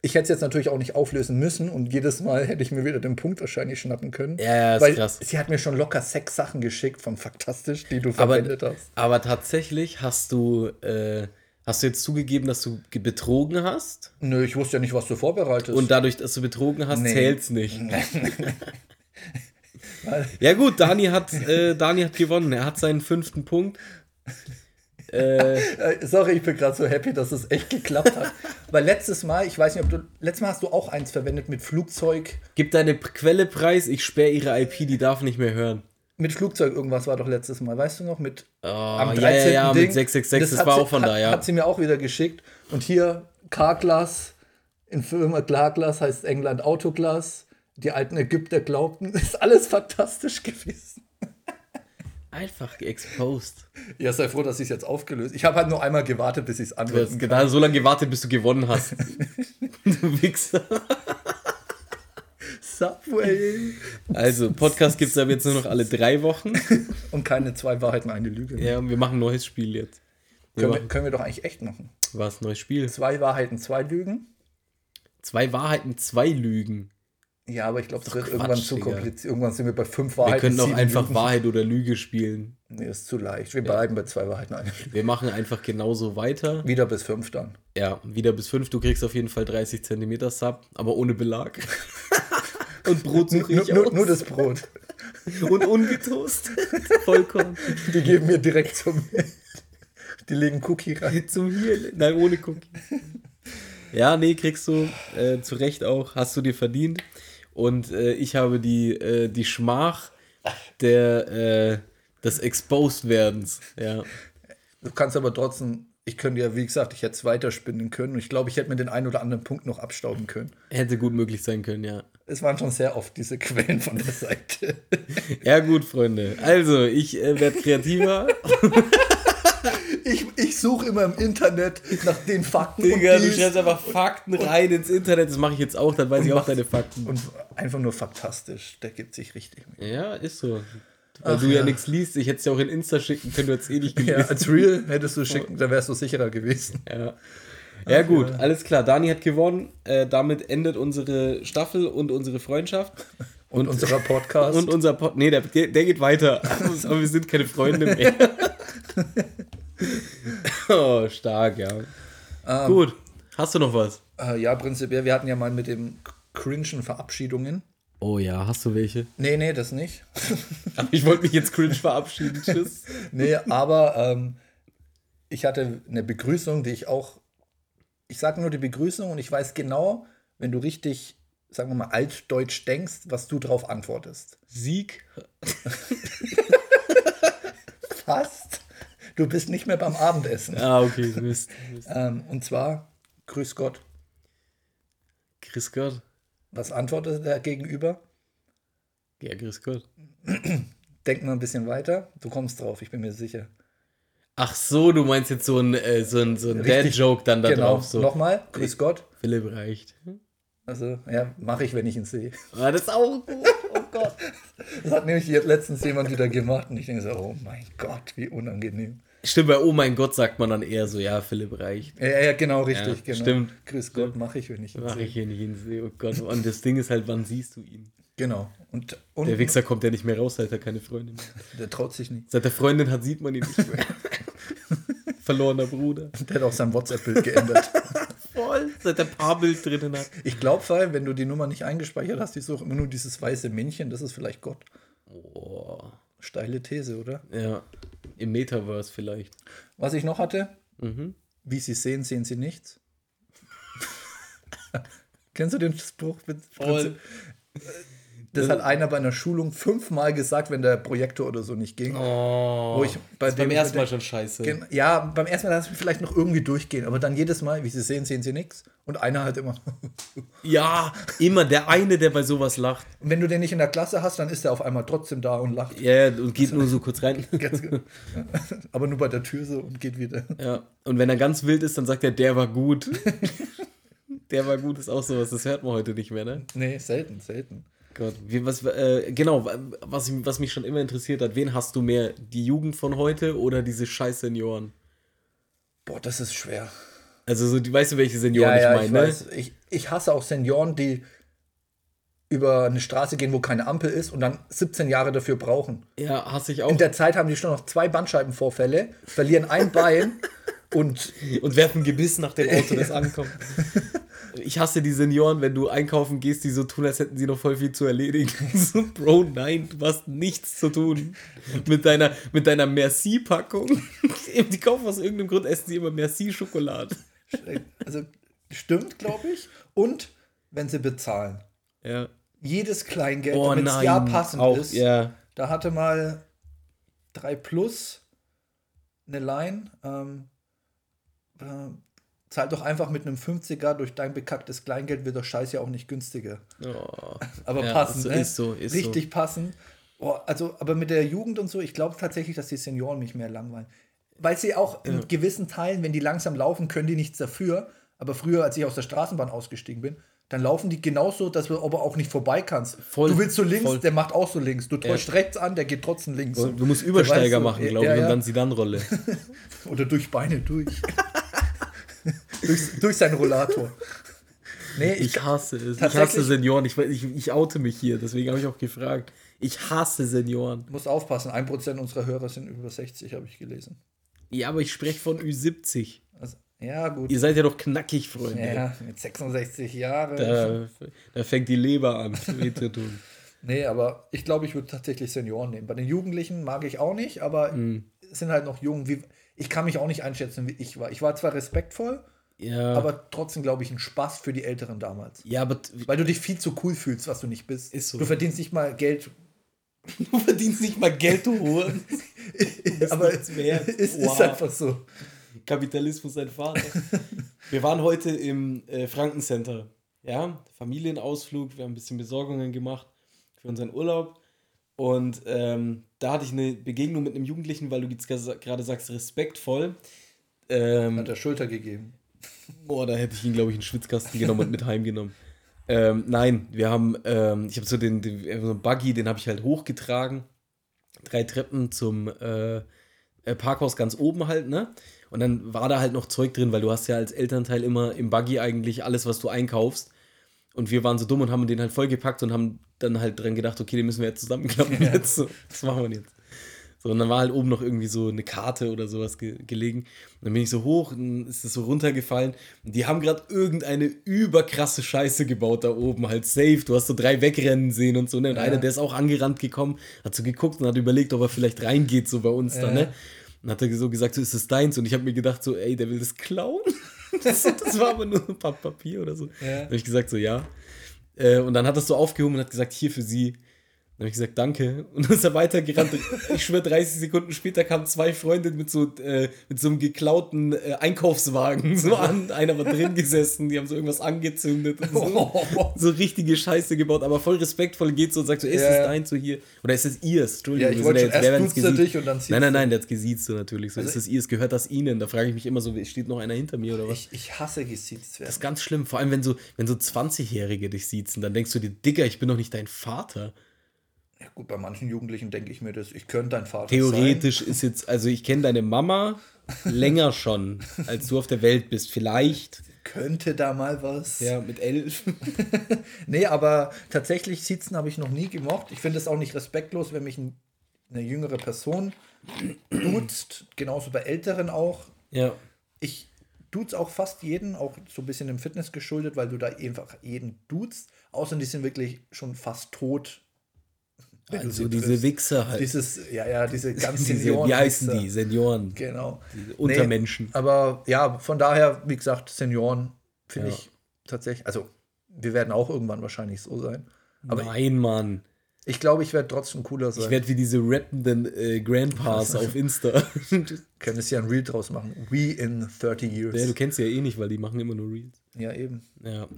Ich hätte es jetzt natürlich auch nicht auflösen müssen und jedes Mal hätte ich mir wieder den Punkt wahrscheinlich schnappen können. Ja, ja, ist weil krass. sie hat mir schon locker sechs Sachen geschickt von Faktastisch, die du aber, verwendet hast. aber tatsächlich hast du, äh, hast du jetzt zugegeben, dass du ge- betrogen hast? Nö, ich wusste ja nicht, was du vorbereitest. Und dadurch, dass du betrogen hast, Nee. zählt's nicht. ja gut, Dani hat, äh, Dani hat gewonnen. Er hat seinen fünften Punkt. Äh, Äh, Sorry, ich bin gerade so happy, dass es echt geklappt hat. Weil letztes Mal, ich weiß nicht, ob du. Letztes Mal hast du auch eins verwendet mit Flugzeug. gib deine Quelle preis, ich sperre ihre IP, die darf nicht mehr hören. Mit Flugzeug irgendwas war doch letztes Mal, weißt du noch? Mit Oh, am ja, 13. ja, ja, Ding. mit 666, das, hat war sie- auch von hat, da, ja. Hat sie mir auch wieder geschickt. Und hier Carglass, in Firma Klarglas heißt England Autoglas. Die alten Ägypter glaubten, ist alles fantastisch gewesen. Einfach exposed. Ja, sei froh, dass ich es jetzt aufgelöst Ich habe halt nur einmal gewartet, bis ich es Du hast anwenden kann. genau so lange gewartet, bis du gewonnen hast. du Wichser. Subway. Also, Podcast gibt es aber jetzt nur noch alle drei Wochen. Und keine zwei Wahrheiten, eine Lüge. Ja, und wir machen ein neues Spiel jetzt. Wir Können, wir, können wir doch eigentlich echt machen. was, neues Spiel? Zwei Wahrheiten, zwei Lügen. Zwei Wahrheiten, zwei Lügen. Ja, aber ich glaube, das wird Quatsch, irgendwann zu kompliziert. Irgendwann sind wir bei fünf Wir Wahrheiten. können auch sieben einfach Lügen. Wahrheit oder Lüge spielen. Nee, ist zu leicht. Wir bleiben bei zwei Wahrheiten, eine Lüge. Wir machen einfach genauso weiter. Wieder bis fünf dann. Ja, wieder bis fünf. Du kriegst auf jeden Fall 30 Zentimeter Sub, aber ohne Belag. Und Brot suche Nur, ich nur, aus. nur das Brot. Und ungetoastet. Vollkorn. Die geben mir direkt zum. Die legen Cookie rein. Zum hier. Nein, ohne Cookie. Ja, nee, kriegst du äh, zu Recht auch. Hast du dir verdient. Und äh, ich habe die, äh, die Schmach der, äh, des Exposed-Werdens. Ja. Du kannst aber trotzdem. Ich könnte ja, wie gesagt, ich hätte es weiterspinnen können. Und ich glaube, ich hätte mir den einen oder anderen Punkt noch abstauben können. Hätte gut möglich sein können, ja. Es waren schon sehr oft diese Quellen von der Seite. Ja, gut, Freunde. Also, ich äh, werde kreativer. Ich, ich suche immer im Internet nach den Fakten. Digga, du stellst einfach Fakten rein ins Internet. Das mache ich jetzt auch, dann weiß ich auch deine Fakten. Und einfach nur faktastisch. Der gibt sich richtig. Mühe. Ja, ist so. Weil Ach du ja, ja. nichts liest. Ich hätte es ja auch in Insta schicken können, du hättest eh nicht Ja, gelesen. als Real hättest du schicken, da wärst du sicherer gewesen. Ja. Ja, gut, alles klar. Dani hat gewonnen. Äh, damit endet unsere Staffel und unsere Freundschaft. Und, unserer Podcast. Und unser Pod. Nee, der, der geht weiter. Aber wir sind keine Freunde mehr. oh, stark, ja. Ähm, Gut. Hast du noch was? äh, ja, prinzipiell, wir hatten ja mal mit dem cringen Verabschiedungen. Oh ja, hast du welche? Nee, nee, das nicht. Ich wollte mich jetzt cringe verabschieden. Tschüss. Nee, aber ähm, ich hatte eine Begrüßung, die ich auch. Ich sage nur die Begrüßung und ich weiß genau, wenn du richtig, sagen wir mal, altdeutsch denkst, was du drauf antwortest. Sieg. Fast. Du bist nicht mehr beim Abendessen. Ah, okay, Mist. Mist. Ähm, und zwar, Grüß Gott. Grüß Gott. Was antwortet der Gegenüber? Ja, grüß Gott. Denk mal ein bisschen weiter. Du kommst drauf, ich bin mir sicher. Ach so, du meinst jetzt so ein, äh, so ein, so ein. Dad-Joke dann da genau. drauf. So. Nochmal, Grüß Gott. Philipp reicht. Also, ja, mache ich, wenn ich ihn sehe. Ah, das ist auch gut. Oh Gott. Das hat nämlich letztens jemand wieder gemacht und ich denke so, oh mein Gott, wie unangenehm. Stimmt, bei Oh mein Gott sagt man dann eher so, ja, Philipp reicht. Ja, ja genau, richtig. Ja, genau. stimmt. Grüß Gott, mache ich, wenn ich ihn Mach sehe. ich hier nicht hin. Oh Gott. Und das Ding ist halt, wann siehst du ihn? Genau. Und, und Der Wichser kommt ja nicht mehr raus, seit er keine Freundin hat. der traut sich nicht. Seit er Freundin hat, sieht man ihn nicht mehr. Verlorener Bruder. Der hat auch sein WhatsApp-Bild geändert. Voll. Seit er Paarbild drinnen hat. Ich glaube, weil, wenn du die Nummer nicht eingespeichert hast, ich suche immer nur dieses weiße Männchen, das ist vielleicht Gott. Oh. Steile These, oder? Ja. Im Metaverse vielleicht. Was ich noch hatte, Mhm. wie sie sehen, sehen sie nichts. Kennst du den Spruch? Mit Voll. Das hat einer bei einer Schulung fünfmal gesagt, wenn der Projektor oder so nicht ging. Oh. Wo ich bei beim ersten Mal schon scheiße. Ja, beim ersten Mal lass ich vielleicht noch irgendwie durchgehen, aber dann jedes Mal, wie sie sehen, sehen sie nichts. Und einer halt immer. Ja, immer der eine, der bei sowas lacht. Und wenn du den nicht in der Klasse hast, dann ist er auf einmal trotzdem da und lacht. Ja, und geht nur so kurz rein. Ganz genau. aber nur bei der Tür so und geht wieder. Ja. Und wenn er ganz wild ist, dann sagt er, der war gut. der war gut ist auch sowas, das hört man heute nicht mehr, ne? Nee, selten, selten. Gott, wie, was, äh, genau, was, was mich schon immer interessiert hat, wen hast du mehr, die Jugend von heute oder diese scheiß Senioren? Boah, das ist schwer. Also, so, die, weißt du, welche Senioren ja, ja, ich ich meine? ne? weiß. Ich, ich hasse auch Senioren, die über eine Straße gehen, wo keine Ampel ist und dann 17 Jahre dafür brauchen. Ja, hasse ich auch. In der Zeit haben die schon noch zwei Bandscheibenvorfälle, verlieren ein Bein und und werfen Gebiss nach dem Auto, das ankommt. Ich hasse die Senioren, wenn du einkaufen gehst, die so tun, als hätten sie noch voll viel zu erledigen. So, Bro, nein, du hast nichts zu tun. Mit deiner, mit deiner Merci-Packung. Die kaufen aus irgendeinem Grund, essen sie immer Merci-Schokolade. Also stimmt, glaube ich. Und wenn sie bezahlen. Ja. Jedes Kleingeld, Oh damit es ja passend auch, ist. Ja. Da hatte mal 3 Plus eine Line. Ähm, äh, zahl doch einfach mit einem 50er durch dein bekacktes Kleingeld, wird doch scheiße ja auch nicht günstiger. Oh. Aber Ja, passend, so ne? ist so, ist Richtig passend. Oh, also, aber mit der Jugend und so, ich glaube tatsächlich, dass die Senioren mich mehr langweilen. Weil sie auch in gewissen Teilen, wenn die langsam laufen, können die nichts dafür. Aber früher, als ich aus der Straßenbahn ausgestiegen bin, dann laufen die genauso, dass du aber auch nicht vorbei kannst. Voll, du willst so links, voll. der macht auch so links. Du täuscht rechts an, der geht trotzdem links. So. Du musst Übersteiger weißt so, machen, glaube ja, ich, ja. und dann sie dann Rolle. Oder durch Beine durch. durch, durch seinen Rollator. Nee, ich, Ich hasse es. Ich hasse Senioren. Ich, ich, ich oute mich hier, deswegen habe ich auch gefragt. Ich hasse Senioren. muss aufpassen. Ein Prozent unserer Hörer sind über 60, habe ich gelesen. Ja, aber ich spreche von Ü70. Also, ja, gut. Ihr seid ja doch knackig, Freunde. Ja, mit 66 Jahren. Da, da fängt die Leber an, weh zu tun. Nee, aber ich glaube, ich würde tatsächlich Senioren nehmen. Bei den Jugendlichen mag ich auch nicht, aber Mhm. sind halt noch jung. Wie, ich kann mich auch nicht einschätzen, wie ich war. Ich war zwar respektvoll, Ja, aber trotzdem, glaube ich, ein Spaß für die Älteren damals. ja, aber Weil du dich viel zu cool fühlst, was du nicht bist. Ist so. Du verdienst nicht mal Geld. du verdienst nicht mal Geld, du Huren. aber es ist, Wow. ist einfach so. Kapitalismus sein Vater. Wir waren heute im äh, Frankencenter. Ja, Familienausflug. Wir haben ein bisschen Besorgungen gemacht für unseren Urlaub. Und ähm, da hatte ich eine Begegnung mit einem Jugendlichen, weil du jetzt gerade sagst, respektvoll. Ähm, Hat er Schulter gegeben. Boah, da hätte ich ihn, glaube ich, in den Schwitzkasten genommen und mit heimgenommen. Ähm, nein, wir haben, ähm, ich habe so den, den so einen Buggy, den habe ich halt hochgetragen. Drei Treppen zum äh, äh, Parkhaus ganz oben halt, ne? Und dann war da halt noch Zeug drin, weil du hast ja als Elternteil immer im Buggy eigentlich alles, was du einkaufst. Und wir waren so dumm und haben den halt vollgepackt und haben dann halt dran gedacht, okay, den müssen wir jetzt zusammenklappen jetzt. So, was machen wir jetzt? So, und dann war halt oben noch irgendwie so eine Karte oder sowas ge gelegen. Und dann bin ich so hoch und dann ist das so runtergefallen. Und die haben gerade irgendeine überkrasse Scheiße gebaut da oben, halt safe. Du hast so drei wegrennen sehen und so. Ne? Und einer, der ist auch angerannt gekommen, hat so geguckt und hat überlegt, ob er vielleicht reingeht, so bei uns da, ne? Und hat er so gesagt, so ist es deins. Und ich habe mir gedacht, so, ey, der will das klauen. Das, das war aber nur ein paar Papier oder so. Ja. Da habe ich gesagt, so, ja. Äh, und dann hat er es so aufgehoben und hat gesagt, hier für sie. Dann habe ich gesagt, danke. Und dann ist er weitergerannt. Ich schwöre, 30 Sekunden später kamen zwei Freunde mit so, äh, mit so einem geklauten äh, Einkaufswagen so an. Einer war drin gesessen, die haben so irgendwas angezündet und so. so richtige Scheiße gebaut, aber voll respektvoll geht so und sagt so, ist Ja, es ja. dein so hier? Oder ist es ihrs? Entschuldigung, Ja, ich wollte wer erst er dich und dann Nein, nein, nein, der hat gesiezt so natürlich. So, Also ist es ihrs? Gehört das ihnen? Da frage ich mich immer so, steht noch einer hinter mir oder was? Ich, ich hasse gesiezt werden. Das ist ganz schlimm, vor allem wenn so, wenn so 20-Jährige dich siezen, dann denkst du dir, Digga, ich bin doch nicht dein Vater. Ja, gut, bei manchen Jugendlichen denke ich mir das, ich könnte dein Vater Theoretisch ist jetzt, also ich kenne deine Mama länger schon, als du auf der Welt bist. Vielleicht. sein. Könnte da mal was. Ja, mit elf. Nee, aber tatsächlich Sitzen habe ich noch nie gemocht. Ich finde es auch nicht respektlos, wenn mich ein, eine jüngere Person duzt, genauso bei Älteren auch. Ja. Ich duze auch fast jeden, auch so ein bisschen im Fitness geschuldet, weil du da einfach jeden duzt. Außer die sind wirklich schon fast tot. Also diese. Wichser halt. Dieses, ja, ja, diese ganz Diese, Senioren. wie heißen die? Senioren. Genau. Untermenschen. aber ja, von daher, wie gesagt, Senioren finde Ja. ich tatsächlich, also wir werden auch irgendwann wahrscheinlich so sein. Aber Nein, Mann. ich glaube, ich werde trotzdem cooler sein. Ich werde wie diese rappenden äh, Grandpas auf Insta. Können es ja ein Reel draus machen. We in 30 years. ja, du kennst sie ja eh nicht, weil die machen immer nur Reels. ja, eben. Ja.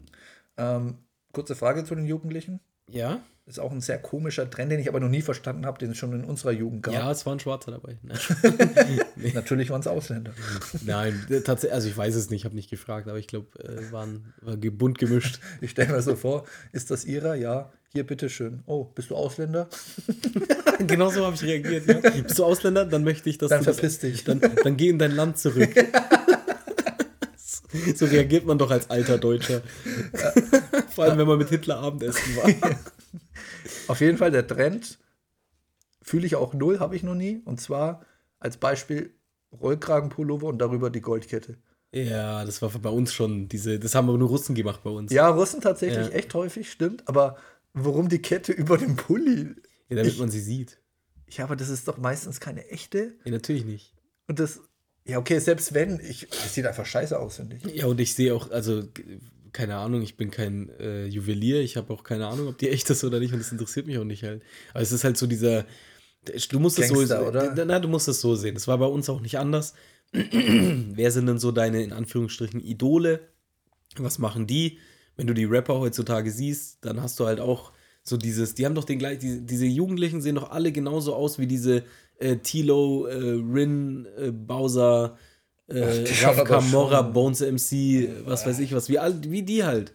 Ähm, kurze Frage zu den Jugendlichen. Ja? Ist auch ein sehr komischer Trend, den ich aber noch nie verstanden habe, den es schon in unserer Jugend gab. Ja, es war ein Schwarzer dabei. Nein. Natürlich waren es Ausländer. Nein, tatsächlich, also ich weiß es nicht, habe nicht gefragt, aber ich glaube, äh, waren, war ge- bunt gemischt. Ich stelle mir so vor, ist das Ihrer? Ja. Hier, bitteschön. Oh, bist du Ausländer? genau so habe ich reagiert. Ja. Bist du Ausländer? Dann möchte ich, dass Dann du das, verpiss dich. Dann, dann geh in dein Land zurück. so reagiert man doch als alter Deutscher. Vor allem, wenn man mit Hitler Abendessen war. Auf jeden Fall der Trend fühle ich auch null, habe ich noch nie. Und zwar als Beispiel Rollkragenpullover und darüber die Goldkette. Ja, das war bei uns schon diese, das haben aber nur Russen gemacht bei uns. Ja, Russen tatsächlich Ja. echt häufig, stimmt. Aber warum die Kette über dem Pulli? Ja, damit Ich- man sie sieht. Ja, aber das ist doch meistens keine echte. Ja, natürlich nicht. Und das, Ja, okay, selbst wenn, ich, es sieht einfach scheiße aus, finde ich. Ja, und ich sehe auch, also, keine Ahnung, ich bin kein äh, Juwelier, ich habe auch keine Ahnung, ob die echt ist oder nicht und es interessiert mich auch nicht halt. Aber es ist halt so dieser, du musst es so, oder? Na, du musst es so sehen. Das war bei uns auch nicht anders. Wer sind denn so deine, in Anführungsstrichen, Idole? Was machen die? Wenn du die Rapper heutzutage siehst, dann hast du halt auch so dieses, die haben doch den gleich, die, diese Jugendlichen sehen doch alle genauso aus wie diese äh, Tilo, äh, Rin, äh, Bowser, äh, Raf Camorra, Bones MC, was weiß ich was, wie, all, wie die halt.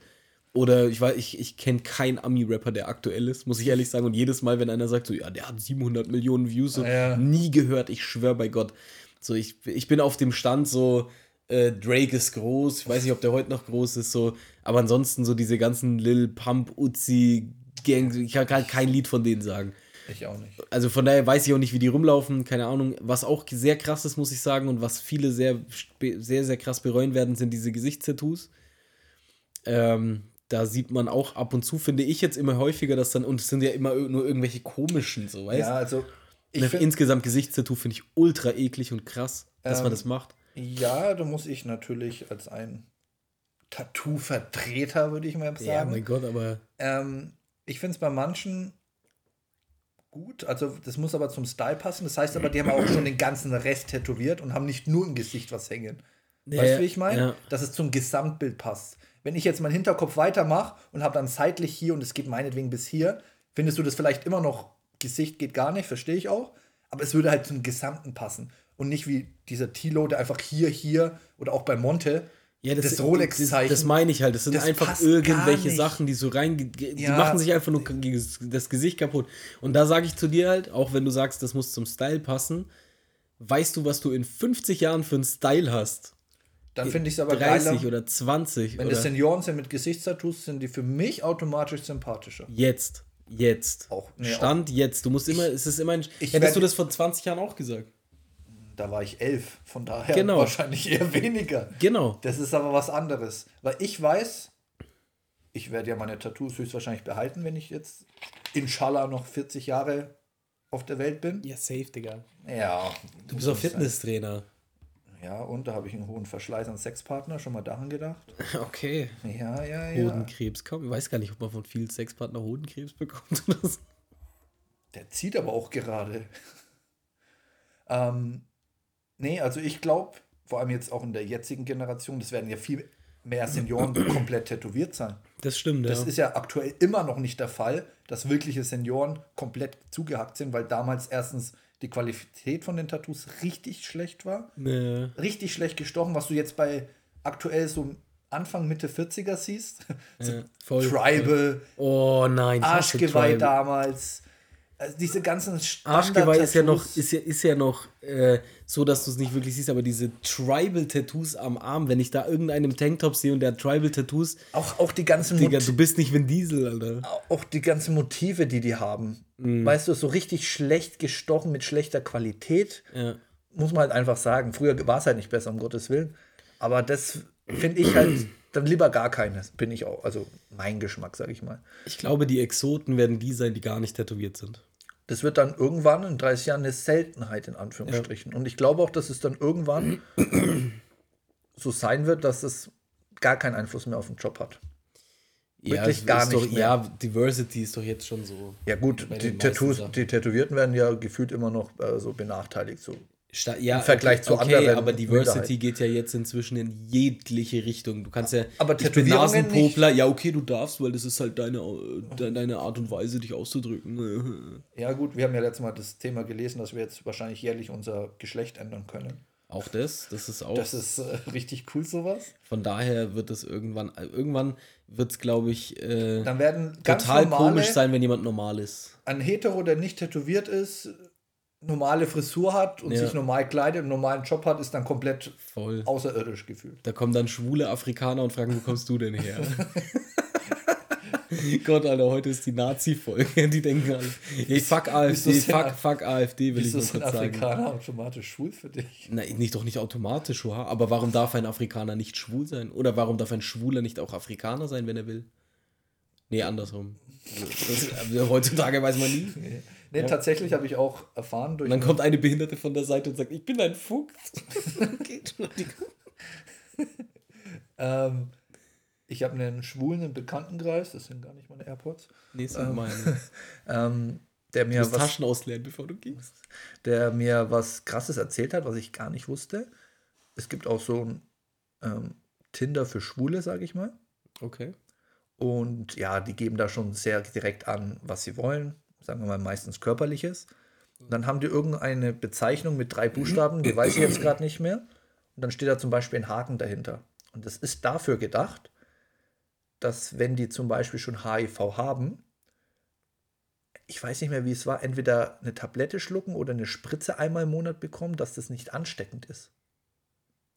Oder ich weiß, ich, ich kenne keinen Ami-Rapper, der aktuell ist, muss ich ehrlich sagen. Und jedes Mal, wenn einer sagt, so, ja, der hat 700 Millionen Views, so, Ja. nie gehört, ich schwör bei Gott. So, ich, ich bin auf dem Stand so, äh, Drake ist groß, ich weiß nicht, ob der heute noch groß ist, so, aber ansonsten so diese ganzen Lil Pump, Uzi, Gang, ich kann kein Lied von denen sagen. Ich auch nicht. Also von daher weiß ich auch nicht, wie die rumlaufen, keine Ahnung. Was auch sehr krass ist, muss ich sagen, und was viele sehr, sehr, sehr krass bereuen werden, sind diese Gesichtstattoos. Ähm, da sieht man auch ab und zu, finde ich jetzt immer häufiger, dass dann, und es sind ja immer nur irgendwelche komischen, so, weißt Ja, also ich du? find, Insgesamt Gesichtstattoo finde ich ultra eklig und krass, dass man Ähm, das macht. ja, da muss ich natürlich als ein Tattoo-Vertreter, würde ich mal sagen. Gott, aber. Ähm, ich finde es bei manchen gut, also das muss aber zum Style passen. Das heißt aber, die haben auch schon den ganzen Rest tätowiert und haben nicht nur im Gesicht was hängen. Ja, weißt du, wie ich meine? ja. Dass es zum Gesamtbild passt. Wenn ich jetzt meinen Hinterkopf weitermache und habe dann seitlich hier und es geht meinetwegen bis hier, findest du das vielleicht immer noch, Gesicht geht gar nicht, verstehe ich auch. Aber es würde halt zum Gesamten passen. Und nicht wie dieser Tilo, der einfach hier, hier oder auch bei Monte Ja, das, das, Rolex-Zeichen. Das, das meine ich halt. Das sind Das einfach irgendwelche. Sachen, die so rein. Die Ja. machen sich einfach nur das Gesicht kaputt. Und da sage ich zu dir halt, auch wenn du sagst, das muss zum Style passen, weißt du, was du in 50 Jahren für einen Style hast? Dann finde ich es aber 30 geiler. oder 20 Wenn oder das Senioren sind mit Gesichtstattoos, sind die für mich automatisch sympathischer. jetzt. Jetzt. Auch- nee, Stand jetzt. Du musst immer, es ist immer ein. ich Hättest du das vor 20 Jahren auch gesagt? Da war ich elf, von daher Genau. wahrscheinlich eher weniger. Genau. Das ist aber was anderes. Weil ich weiß, ich werde ja meine Tattoos höchstwahrscheinlich behalten, wenn ich jetzt inshallah noch 40 Jahre auf der Welt bin. Ja, safe, Digga. Ja. Du bist auch Fitnesstrainer. Ja, und da habe ich einen hohen Verschleiß an Sexpartner, schon mal daran gedacht. Okay. Ja, ja, ja. Hodenkrebs. Komm, ich weiß gar nicht, ob man von vielen Sexpartner Hodenkrebs bekommt oder so. Der zieht aber auch gerade. ähm, nee, also ich glaube, vor allem jetzt auch in der jetzigen Generation, das werden ja viel mehr Senioren komplett tätowiert sein. Das stimmt, Das ja. ist ja aktuell immer noch nicht der Fall, dass wirkliche Senioren komplett zugehackt sind, weil damals erstens die Qualität von den Tattoos richtig schlecht war. Nee. Richtig schlecht gestochen, was du jetzt bei aktuell so Anfang, Mitte 40er siehst. so Ja, voll, Tribal, Oh nein, Arschgeweih damals. Also diese ganzen Arschgeweih ist ja noch, ist ja, ist ja noch äh, so, dass du es nicht wirklich siehst, aber diese Tribal-Tattoos am Arm, wenn ich da irgendeinen Tanktop sehe und der hat Tribal-Tattoos, auch, auch die ganzen Digga, Mot- du bist nicht Vin Diesel, Alter. auch die ganzen Motive, die die haben. Mhm. Weißt du, so richtig schlecht gestochen mit schlechter Qualität. Ja. Muss man halt einfach sagen. Früher war es halt nicht besser, um Gottes Willen. Aber das finde ich halt dann lieber gar keines. Bin ich auch. Also mein Geschmack, sag ich mal. Ich glaube, die Exoten werden die sein, die gar nicht tätowiert sind. Das wird dann irgendwann in 30 Jahren eine Seltenheit, in Anführungsstrichen. Und ich glaube auch, dass es dann irgendwann so sein wird, dass es gar keinen Einfluss mehr auf den Job hat. Wirklich es gar ist doch, nicht mehr. Ja, Diversity ist doch jetzt schon so. Ja, gut, die Tattoos, die Tätowierten werden ja gefühlt immer noch äh, so benachteiligt. So. Sta ja, Im Vergleich zu okay, anderen aber Diversity Minderheiten. geht ja jetzt inzwischen in jegliche Richtung. Du kannst ja. Aber ich bin Nasenpopler. Ja, okay, du darfst, weil das ist halt deine, de- deine Art und Weise, dich auszudrücken. Ja, gut, wir haben ja letztes Mal das Thema gelesen, dass wir jetzt wahrscheinlich jährlich unser Geschlecht ändern können. Auch das, das ist auch. Das ist äh, richtig cool, sowas. von daher wird es irgendwann, äh, irgendwann wird es, glaube ich, äh, Dann werden total normale, komisch sein, wenn jemand normal ist. ein Hetero, der nicht tätowiert ist, normale Frisur hat und Ja. sich normal kleidet, einen normalen Job hat, ist dann komplett Voll. außerirdisch gefühlt. Da kommen dann schwule Afrikaner und fragen, wo kommst du denn her? Gott, Alter, heute ist die Nazi-Folge. Die denken alle, ey, fuck AfD, fuck, fuck AfD, will ich nur kurz sagen. Afrikaner automatisch schwul für dich? Nein, nicht doch nicht automatisch, oha. aber warum darf ein Afrikaner nicht schwul sein? Oder warum darf ein Schwuler nicht auch Afrikaner sein, wenn er will? Nee, andersrum. Das, also heutzutage weiß man nie. Nee, tatsächlich habe ich auch erfahren durch. Und dann kommt eine Behinderte von der Seite und sagt, ich bin ein Fuchs. ähm, ich habe einen schwulen im Bekanntenkreis, das sind gar nicht meine AirPods, Nee, sind meine. ähm, der mir was Taschen ausleeren, bevor du gehst. der mir was Krasses erzählt hat, was ich gar nicht wusste. Es gibt auch so ein ähm, Tinder für Schwule, sage ich mal. Okay. Und ja, die geben da schon sehr direkt an, was sie wollen. Sagen wir mal meistens körperliches. Und dann haben die irgendeine Bezeichnung mit drei Buchstaben, die weiß ich jetzt gerade nicht mehr. Und dann steht da zum Beispiel ein Haken dahinter. Und das ist dafür gedacht, dass wenn die zum Beispiel schon HIV haben, ich weiß nicht mehr, wie es war, entweder eine Tablette schlucken oder eine Spritze einmal im Monat bekommen, dass das nicht ansteckend ist.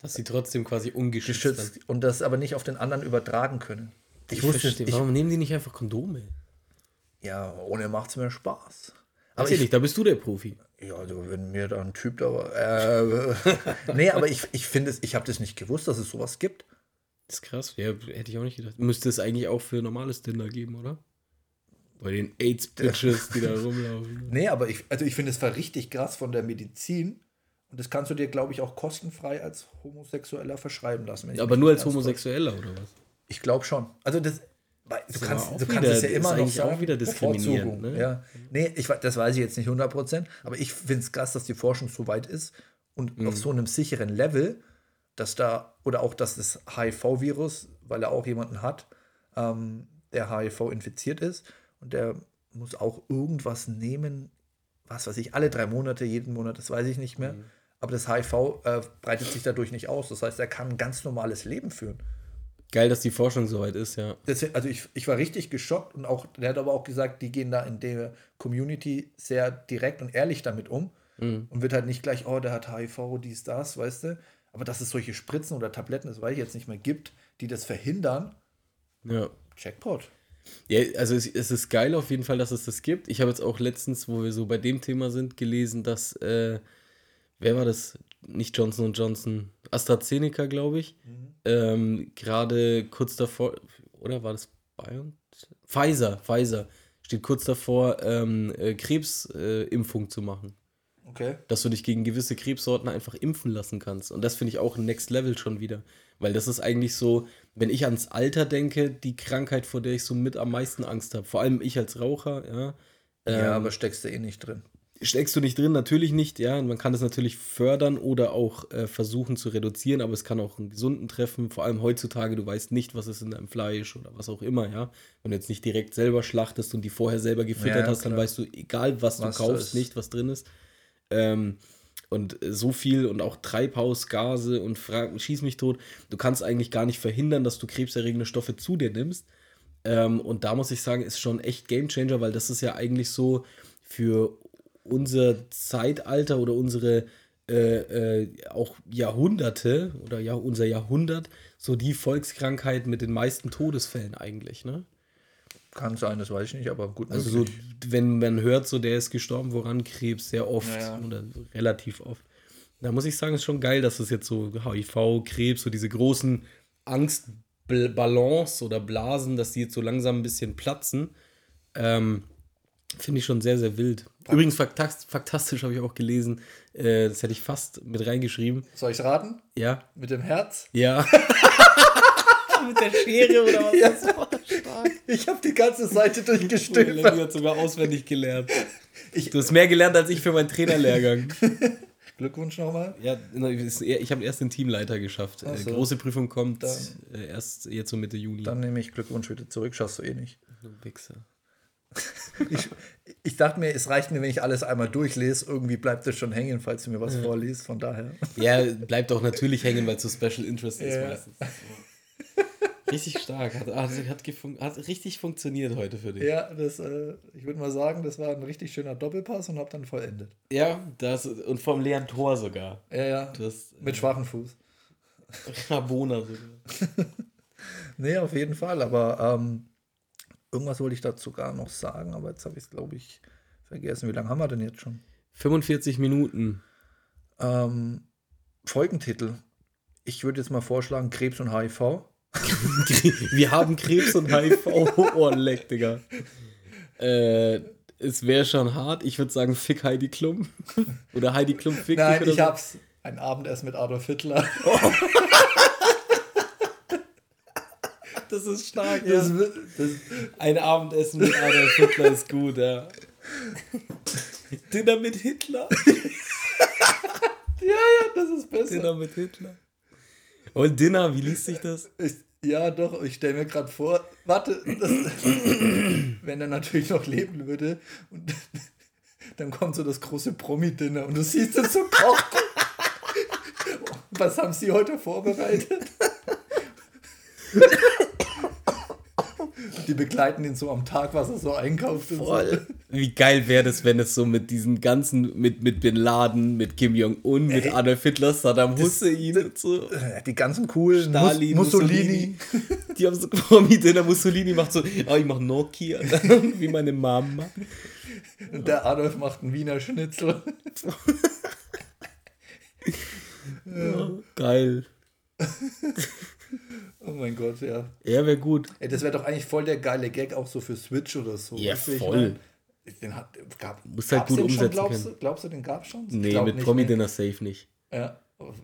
Dass sie trotzdem quasi ungeschützt Geschützt und das aber nicht auf den anderen übertragen können. Ich, Ich wusste, verstehe. ich, Warum nehmen die nicht einfach Kondome? Ja, ohne macht es mir Spaß. Aber ich, nicht, da bist du der Profi. ja, also wenn mir da ein Typ da war, äh, nee, aber ich, ich finde es, ich habe das nicht gewusst, dass es sowas gibt. Das ist krass. Ja, hätte ich auch nicht gedacht. Müsste es eigentlich auch für normales Tinder geben, oder? Bei den AIDS-Bitches, die da rumlaufen. Nee, aber ich, also ich finde es war richtig krass von der Medizin. Und das kannst du dir, glaube ich, auch kostenfrei als Homosexueller verschreiben lassen. Aber nur als. Homosexueller, oder was? Ich glaube schon. Also das, du kannst, du kannst wieder- es ja ist immer noch eigentlich auch wieder diskriminierend, Bevorzugung, ne? Ja. Nee, ich, das weiß ich jetzt nicht 100%, aber ich finde es krass, dass die Forschung so weit ist und Mhm. auf so einem sicheren Level, dass da, oder auch, dass das HIV-Virus, weil er auch jemanden hat, ähm, der HIV infiziert ist und der muss auch irgendwas nehmen, was weiß ich, alle drei Monate, jeden Monat, das weiß ich nicht mehr. Mhm. Aber das HIV äh, breitet sich dadurch nicht aus. Das heißt, er kann ein ganz normales Leben führen. Geil, dass die Forschung so weit ist, ja. Deswegen, also ich, ich war richtig geschockt und auch, der hat aber auch gesagt, die gehen da in der Community sehr direkt und ehrlich damit um Mhm. und wird halt nicht gleich, oh, der hat HIV, dies, das, weißt du. Aber dass es solche Spritzen oder Tabletten, das weiß ich jetzt nicht mehr, gibt, die das verhindern, Ja. Jackpot. Ja, also es, es ist geil auf jeden Fall, dass es das gibt. Ich habe jetzt auch letztens, wo wir so bei dem Thema sind, gelesen, dass, äh, wer war das? Nicht Johnson Johnson, AstraZeneca, glaube ich, ähm, gerade kurz davor, oder war das Bayern? Pfizer, Pfizer, steht kurz davor, ähm, äh, Krebsimpfung äh, zu machen. Okay. dass du dich gegen gewisse Krebssorten einfach impfen lassen kannst. Und das finde ich auch ein Next Level schon wieder. Weil das ist eigentlich so, wenn ich ans Alter denke, die Krankheit, vor der ich so mit am meisten Angst habe. Vor allem ich als Raucher, ja. Ähm, ja, aber steckst du eh nicht drin. Steckst du nicht drin, natürlich nicht, ja. Und man kann das natürlich fördern oder auch äh, versuchen zu reduzieren, aber es kann auch einen gesunden treffen. Vor allem heutzutage, du weißt nicht, was ist in deinem Fleisch oder was auch immer, ja. Wenn du jetzt nicht direkt selber schlachtest und die vorher selber gefüttert Ja, hast, dann klar. weißt du, egal was, Was du kaufst, nicht, was drin ist. Ähm, und äh, so viel und auch Treibhausgase und Fra schieß mich tot. Du kannst eigentlich gar nicht verhindern, dass du krebserregende Stoffe zu dir nimmst. Ähm, und da muss ich sagen, ist schon echt Gamechanger, weil das ist ja eigentlich so für unser Zeitalter oder unsere äh, äh, auch Jahrhunderte oder ja unser Jahrhundert so die Volkskrankheit mit den meisten Todesfällen eigentlich, ne? Kann sein, das weiß ich nicht, aber gut Also so, wenn man hört, so der ist gestorben, woran Krebs, sehr oft Ja, ja. oder relativ oft. Da muss ich sagen, ist schon geil, dass es jetzt so HIV, Krebs, so diese großen Angstballons oder Blasen, dass die jetzt so langsam ein bisschen platzen. Ähm, Finde ich schon sehr, sehr wild. Übrigens, faktas- faktastisch habe ich auch gelesen, äh, das hätte ich fast mit reingeschrieben. Soll ich raten? Ja. Mit dem Herz? Ja. mit der Schere oder was? Ja. Das war stark. Ich habe die ganze Seite durchgestöbert. Lenny hat sogar auswendig gelernt. Ich- du hast mehr gelernt als ich für meinen Trainerlehrgang. Glückwunsch nochmal. ja, ich habe erst den Teamleiter geschafft. Äh, so. Große Prüfung kommt Dann- äh, erst jetzt so Mitte Juni. Dann nehme ich Glückwunsch wieder zurück, schaffst du eh nicht. Du Wichser. Ich, ich dachte mir, es reicht mir, wenn ich alles einmal durchlese. Irgendwie bleibt es schon hängen, falls du mir was vorliest. Von daher. Ja, bleibt auch natürlich hängen, weil es so Special Interest ist Ja. meistens. Richtig stark. Hat, hat, hat, hat richtig funktioniert heute für dich. Ja, das, äh, ich würde mal sagen, das war ein richtig schöner Doppelpass und habe dann vollendet. Ja, das, und vom leeren Tor sogar. Ja, ja. Das, Mit schwachem Fuß. Rabona sogar. Nee, auf jeden Fall. Aber ähm, irgendwas wollte ich dazu gar noch sagen, aber jetzt habe ich es, glaube ich, vergessen. Wie lange haben wir denn jetzt schon? 45 Minuten. Ähm, Folgentitel. Ich würde jetzt mal vorschlagen, Krebs und HIV. Wir haben Krebs und HIV. Oh, leck, Digga. Äh, es wäre schon hart. Ich würde sagen, fick Heidi Klum. Oder Heidi Klum fick Nein, ich so. hab's. Ein Abendessen mit Adolf Hitler. Das ist stark, Das, wird- das, Ein Abendessen mit Adolf Hitler ist gut, ja. Dinner mit Hitler. ja, ja, das ist besser. Dinner mit Hitler. Und Dinner, wie liest sich das? Ich, ja, doch, ich stelle mir gerade vor, warte, das, wenn er natürlich noch leben würde und dann kommt so das große Promi-Dinner und du siehst es so kochen. Was haben sie heute vorbereitet? Die begleiten ihn so am Tag, was er so einkauft. Und so. Wie geil wäre das, wenn es so mit diesen ganzen, mit, mit Bin Laden, mit Kim Jong-un, mit Ey, Adolf Hitler, Saddam Hussein und so. Ja, Die ganzen coolen Stalin, Mus Mussolini. Die haben so Promi-Dinner, Mussolini macht so, oh, ich mach Nokia, wie meine Mama. Und der Adolf macht einen Wiener Schnitzel. Geil. Oh mein Gott, ja. Ja, wäre gut. Ey, das wäre doch eigentlich voll der geile Gag auch so für Switch oder so. Ja, ich voll. mein? Den hat, gab, Musst halt gut den schon, umsetzen glaubst, können. Du, glaubst du, den gab es schon? Nee, mit nicht, Promi-Dinner safe nicht. ne? Ja,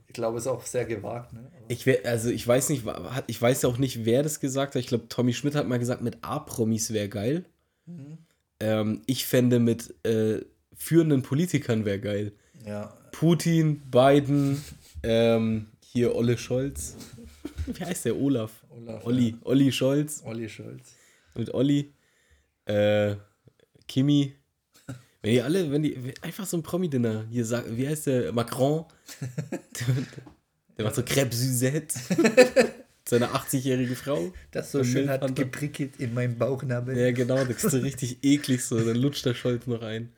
ich glaube, es ist auch sehr gewagt. Ne? Ich wär, also ich weiß nicht, ich weiß ja auch nicht, wer das gesagt hat. Ich glaube, Tommy Schmidt hat mal gesagt, mit A-Promis wäre geil. Ähm, ich fände mit äh, führenden Politikern wäre geil. Ja, Putin, Biden, ähm, hier Olle Scholz. Wie heißt der? Olaf. Olaf, Olli. Olli Scholz Olli Scholz. mit Olli. Äh, Kimi. Wenn die alle, wenn die, einfach so ein Promi-Dinner hier sagen, wie heißt der? Macron. Der, macht so Crêpe Suzette. Seine 80-jährige Frau. Das so schön hat geprickelt in meinem Bauchnabel. Ja, genau, das ist so richtig eklig so. Dann lutscht der Scholz noch ein.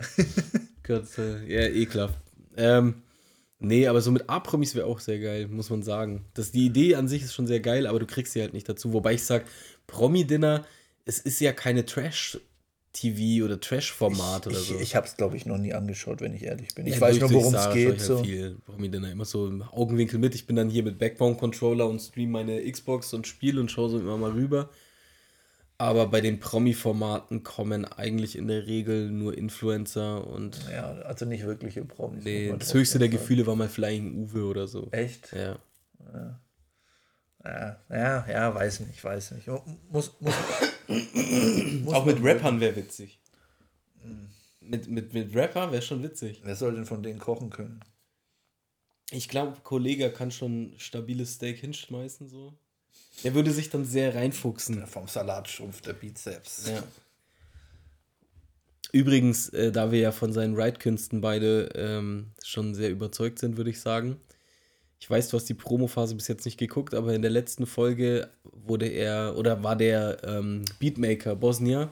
Gott, äh, ja, ekelhaft. Ähm, nee, aber so mit A-Promis wäre auch sehr geil, muss man sagen. Das, die Idee an sich ist schon sehr geil, aber du kriegst sie halt nicht dazu. Wobei ich sage, Promi-Dinner, es ist ja keine Trash-TV oder Trash-Format oder ich, so. ich habe es, glaube ich, noch nie angeschaut, wenn ich ehrlich bin. Ich Ja, weiß nur, worum es geht. ich halt So. viel Promi-Dinner immer so im Augenwinkel mit. Ich bin dann hier mit Backbone-Controller und stream meine Xbox und spiele und schaue so immer mal rüber. Aber bei den Promi-Formaten kommen eigentlich in der Regel nur Influencer und Ja, also nicht wirkliche Promis. nee, das höchste der. Gefühle war mal Flying Uwe oder so. Echt? Ja. Ja, ja, ja, weiß nicht, weiß nicht. Muss, muss, muss Auch mit Rappern wäre witzig. Mit, mit, mit Rapper wäre schon witzig. Wer soll denn von denen kochen können? Ich glaube, Kollege kann schon stabiles Steak hinschmeißen, so. Der würde sich dann sehr reinfuchsen. Vom Salat schrumpft der Bizeps. Ja. Übrigens, äh, da wir ja von seinen Ride-Künsten beide ähm, schon sehr überzeugt sind, würde ich sagen. Ich weiß, du hast die Promophase bis jetzt nicht geguckt, aber in der letzten Folge wurde er, oder war der ähm, Beatmaker Bosnia,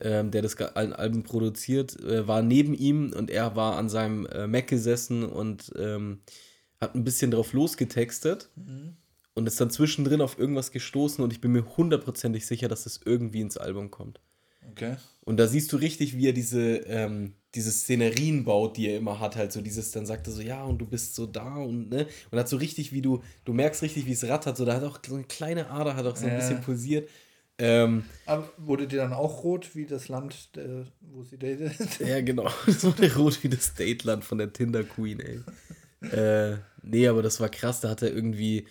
ähm, der das Album produziert, äh, war neben ihm und er war an seinem äh, Mac gesessen und ähm, hat ein bisschen drauf losgetextet und ist dann zwischendrin auf irgendwas gestoßen und ich bin mir hundertprozentig sicher, dass das irgendwie ins Album kommt. Okay. Und da siehst du richtig, wie er diese, ähm, diese Szenerien baut, die er immer hat, halt so dieses, dann sagt er so, ja, und du bist so da und ne, und hat so richtig, wie du, du merkst richtig, wie es rattert, so, da hat auch so eine kleine Ader, hat auch so ein Ja. bisschen pulsiert. Ähm, Aber wurde dir dann auch rot wie das Land, äh, wo sie datet? ja, genau, so eine rot wie das Dateland von der Tinder Queen, ey. äh, nee, aber das war krass, da hat er irgendwie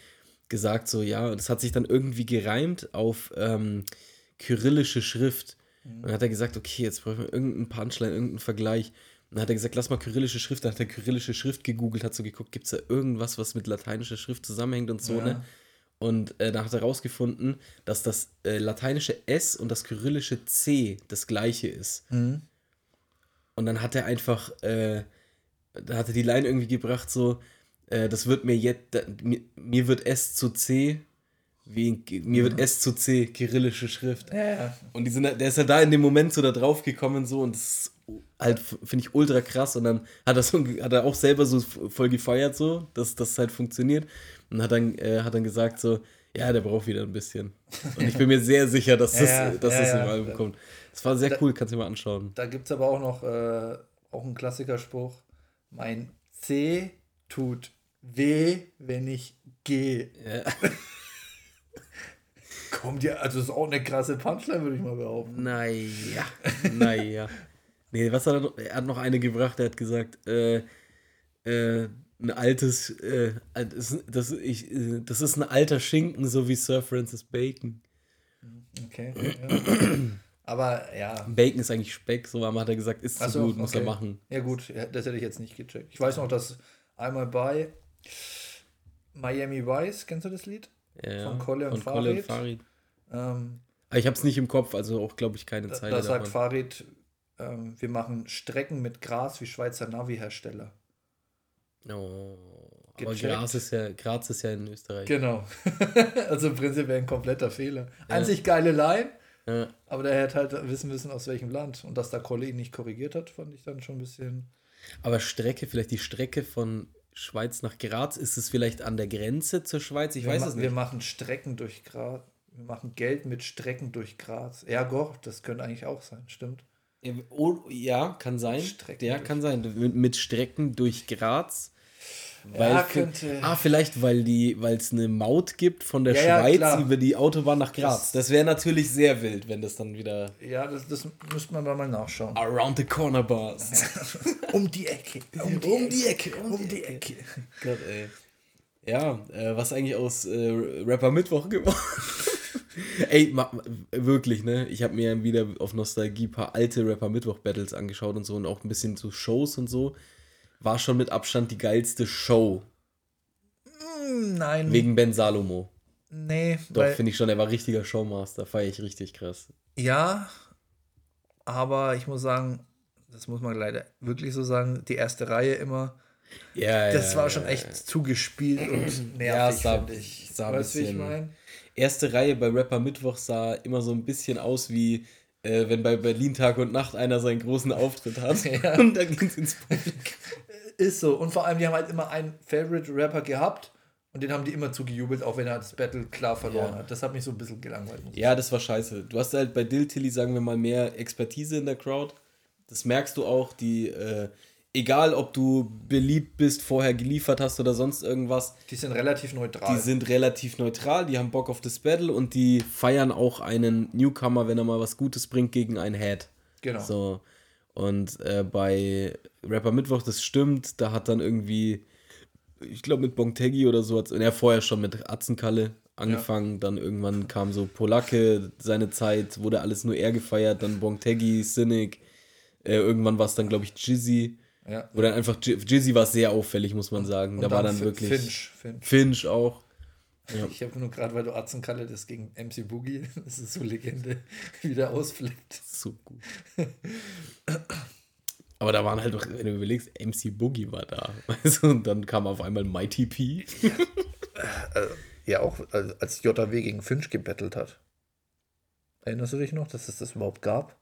gesagt, so, ja, und das hat sich dann irgendwie gereimt auf ähm, kyrillische Schrift. Und dann hat er gesagt, okay, jetzt brauchen wir irgendeinen Punchline, irgendeinen Vergleich. Und dann hat er gesagt, lass mal kyrillische Schrift. Dann hat er kyrillische Schrift gegoogelt, hat so geguckt, gibt es da irgendwas, was mit lateinischer Schrift zusammenhängt und so, Ja. ne? Und äh, da hat er rausgefunden, dass das äh, lateinische S und das kyrillische C das gleiche ist. Und dann hat er einfach, äh, da hat er die Line irgendwie gebracht, so, äh, das wird mir jetzt, da, mir, mir wird S zu C, wie, mir wird S zu C, kyrillische Schrift. Ja, ja. Und die sind, der ist ja da in dem Moment so da drauf gekommen so und das ist halt, finde ich, ultra krass. Und dann hat er, so, hat er auch selber so voll gefeiert, so, dass das halt funktioniert. Und hat dann, äh, hat dann gesagt so, ja, der braucht wieder ein bisschen. Und ich bin mir sehr sicher, dass das, Ja, dass ja, das ja. im Album kommt. Das war sehr cool, kannst du dir mal anschauen. Da gibt es aber auch noch äh, auch einen Klassikerspruch. Mein C tut weh, wenn ich gehe. Ja. Kommt ja, also das ist auch eine krasse Punchline, würde ich mal behaupten. Naja, naja. Nee, was hat er noch? Er hat noch eine gebracht, er hat gesagt, äh, äh, ein altes, äh, das, das, ich, das ist ein alter Schinken, so wie Sir Francis Bacon. Okay. Ja. Aber ja. Bacon ist eigentlich Speck, so hat er gesagt, ist zu so, gut, muss er okay. machen. Ja, gut, das hätte ich jetzt nicht gecheckt. Ich weiß noch, dass einmal bei Miami Vice, kennst du das Lied? Ja, Von Kolle und von Farid. Farid. Ähm, Aber ich habe es nicht im Kopf, also auch, glaube ich, keine da, Zeile da sagt. Farid, ähm, wir machen Strecken mit Gras wie Schweizer Navi-Hersteller. Oh, aber Gecheckt. Graz ist, ja, Graz ist ja in Österreich. Genau. also im Prinzip wäre ein kompletter Fehler. An sich geile Line, Ja. aber der hätte halt wissen müssen, aus welchem Land. Und dass da Kolle ihn nicht korrigiert hat, fand ich dann schon ein bisschen. Aber Strecke, vielleicht die Strecke von Schweiz nach Graz, ist es vielleicht an der Grenze zur Schweiz? Ich wir weiß es Wir nicht. machen Strecken durch Graz. Wir machen Geld mit Strecken durch Graz. Ja, Gott, das könnte eigentlich auch sein, stimmt. Ja, oh, ja, kann sein. Strecken ja, kann sein. Mit Strecken durch Graz. Ja, fi- könnte- Ah, vielleicht, weil die, weil es eine Maut gibt von der Ja, ja, Schweiz klar. über die Autobahn nach Das- Graz. Das, wäre natürlich sehr wild, wenn das dann wieder Ja, das, das müsste man da mal nachschauen. Around the Corner Bars. Um die Ecke. Um die, Um die Ecke. Um die Ecke. Gott, ey. Ja, äh, was eigentlich aus äh, Rapper Mittwoch geworden? ey, ma, wirklich, ne? Ich habe mir wieder auf Nostalgie ein paar alte Rapper Mittwoch Battles angeschaut und so und auch ein bisschen so Shows und so. War schon mit Abstand die geilste Show. Hm, Nein. Wegen Ben Salomo. nee, Doch, finde ich schon, er war richtiger Showmaster. Feier ich richtig krass. ja, aber ich muss sagen, das muss man leider wirklich so sagen, die erste Reihe immer, Ja, das ja, war ja, schon ja. echt zugespielt und nervig, Ja, sah- ich. sah weißt du, wie ich meine? Erste Reihe bei Rapper Mittwoch sah immer so ein bisschen aus wie, äh, wenn bei Berlin Tag und Nacht einer seinen großen Auftritt hat. Ja. Und dann ging es ins Publikum. Ist so. Und vor allem, die haben halt immer einen Favorite-Rapper gehabt und den haben die immer zugejubelt, auch wenn er das Battle klar verloren Ja. hat. Das hat mich so ein bisschen gelangweilt. Ja, das war scheiße. Du hast halt bei Diltilly, sagen wir mal, mehr Expertise in der Crowd. Das merkst du auch, die, äh, egal ob du beliebt bist, vorher geliefert hast oder sonst irgendwas, Die sind relativ neutral. die sind relativ neutral, die haben Bock auf das Battle und die feiern auch einen Newcomer, wenn er mal was Gutes bringt, gegen einen Head. genau. So. Und äh, bei Rapper Mittwoch, das stimmt, da hat dann irgendwie, ich glaube mit Bonteggi oder so, hat's- ja vorher schon mit Atzenkalle angefangen, dann irgendwann kam so Polacke, seine Zeit, wurde alles nur er gefeiert, dann Bonteggi, Cynic, äh, irgendwann war es dann, glaube ich, Jizzy, Ja. dann einfach, Ji- Jizzy war sehr auffällig, muss man sagen, da Und war dann Fin- wirklich Finch. Finch. Finch auch. Ich habe nur gerade, weil du Atzenkalle das gegen MC Boogie, das ist so Legende, wieder ausflippt. So gut. Aber da waren halt doch, wenn du überlegst, MC Boogie war da. Weißt du, und dann kam auf einmal Mighty P. Ja, auch als als JW gegen Finch gebettelt hat. Erinnerst du dich noch, dass es das überhaupt gab?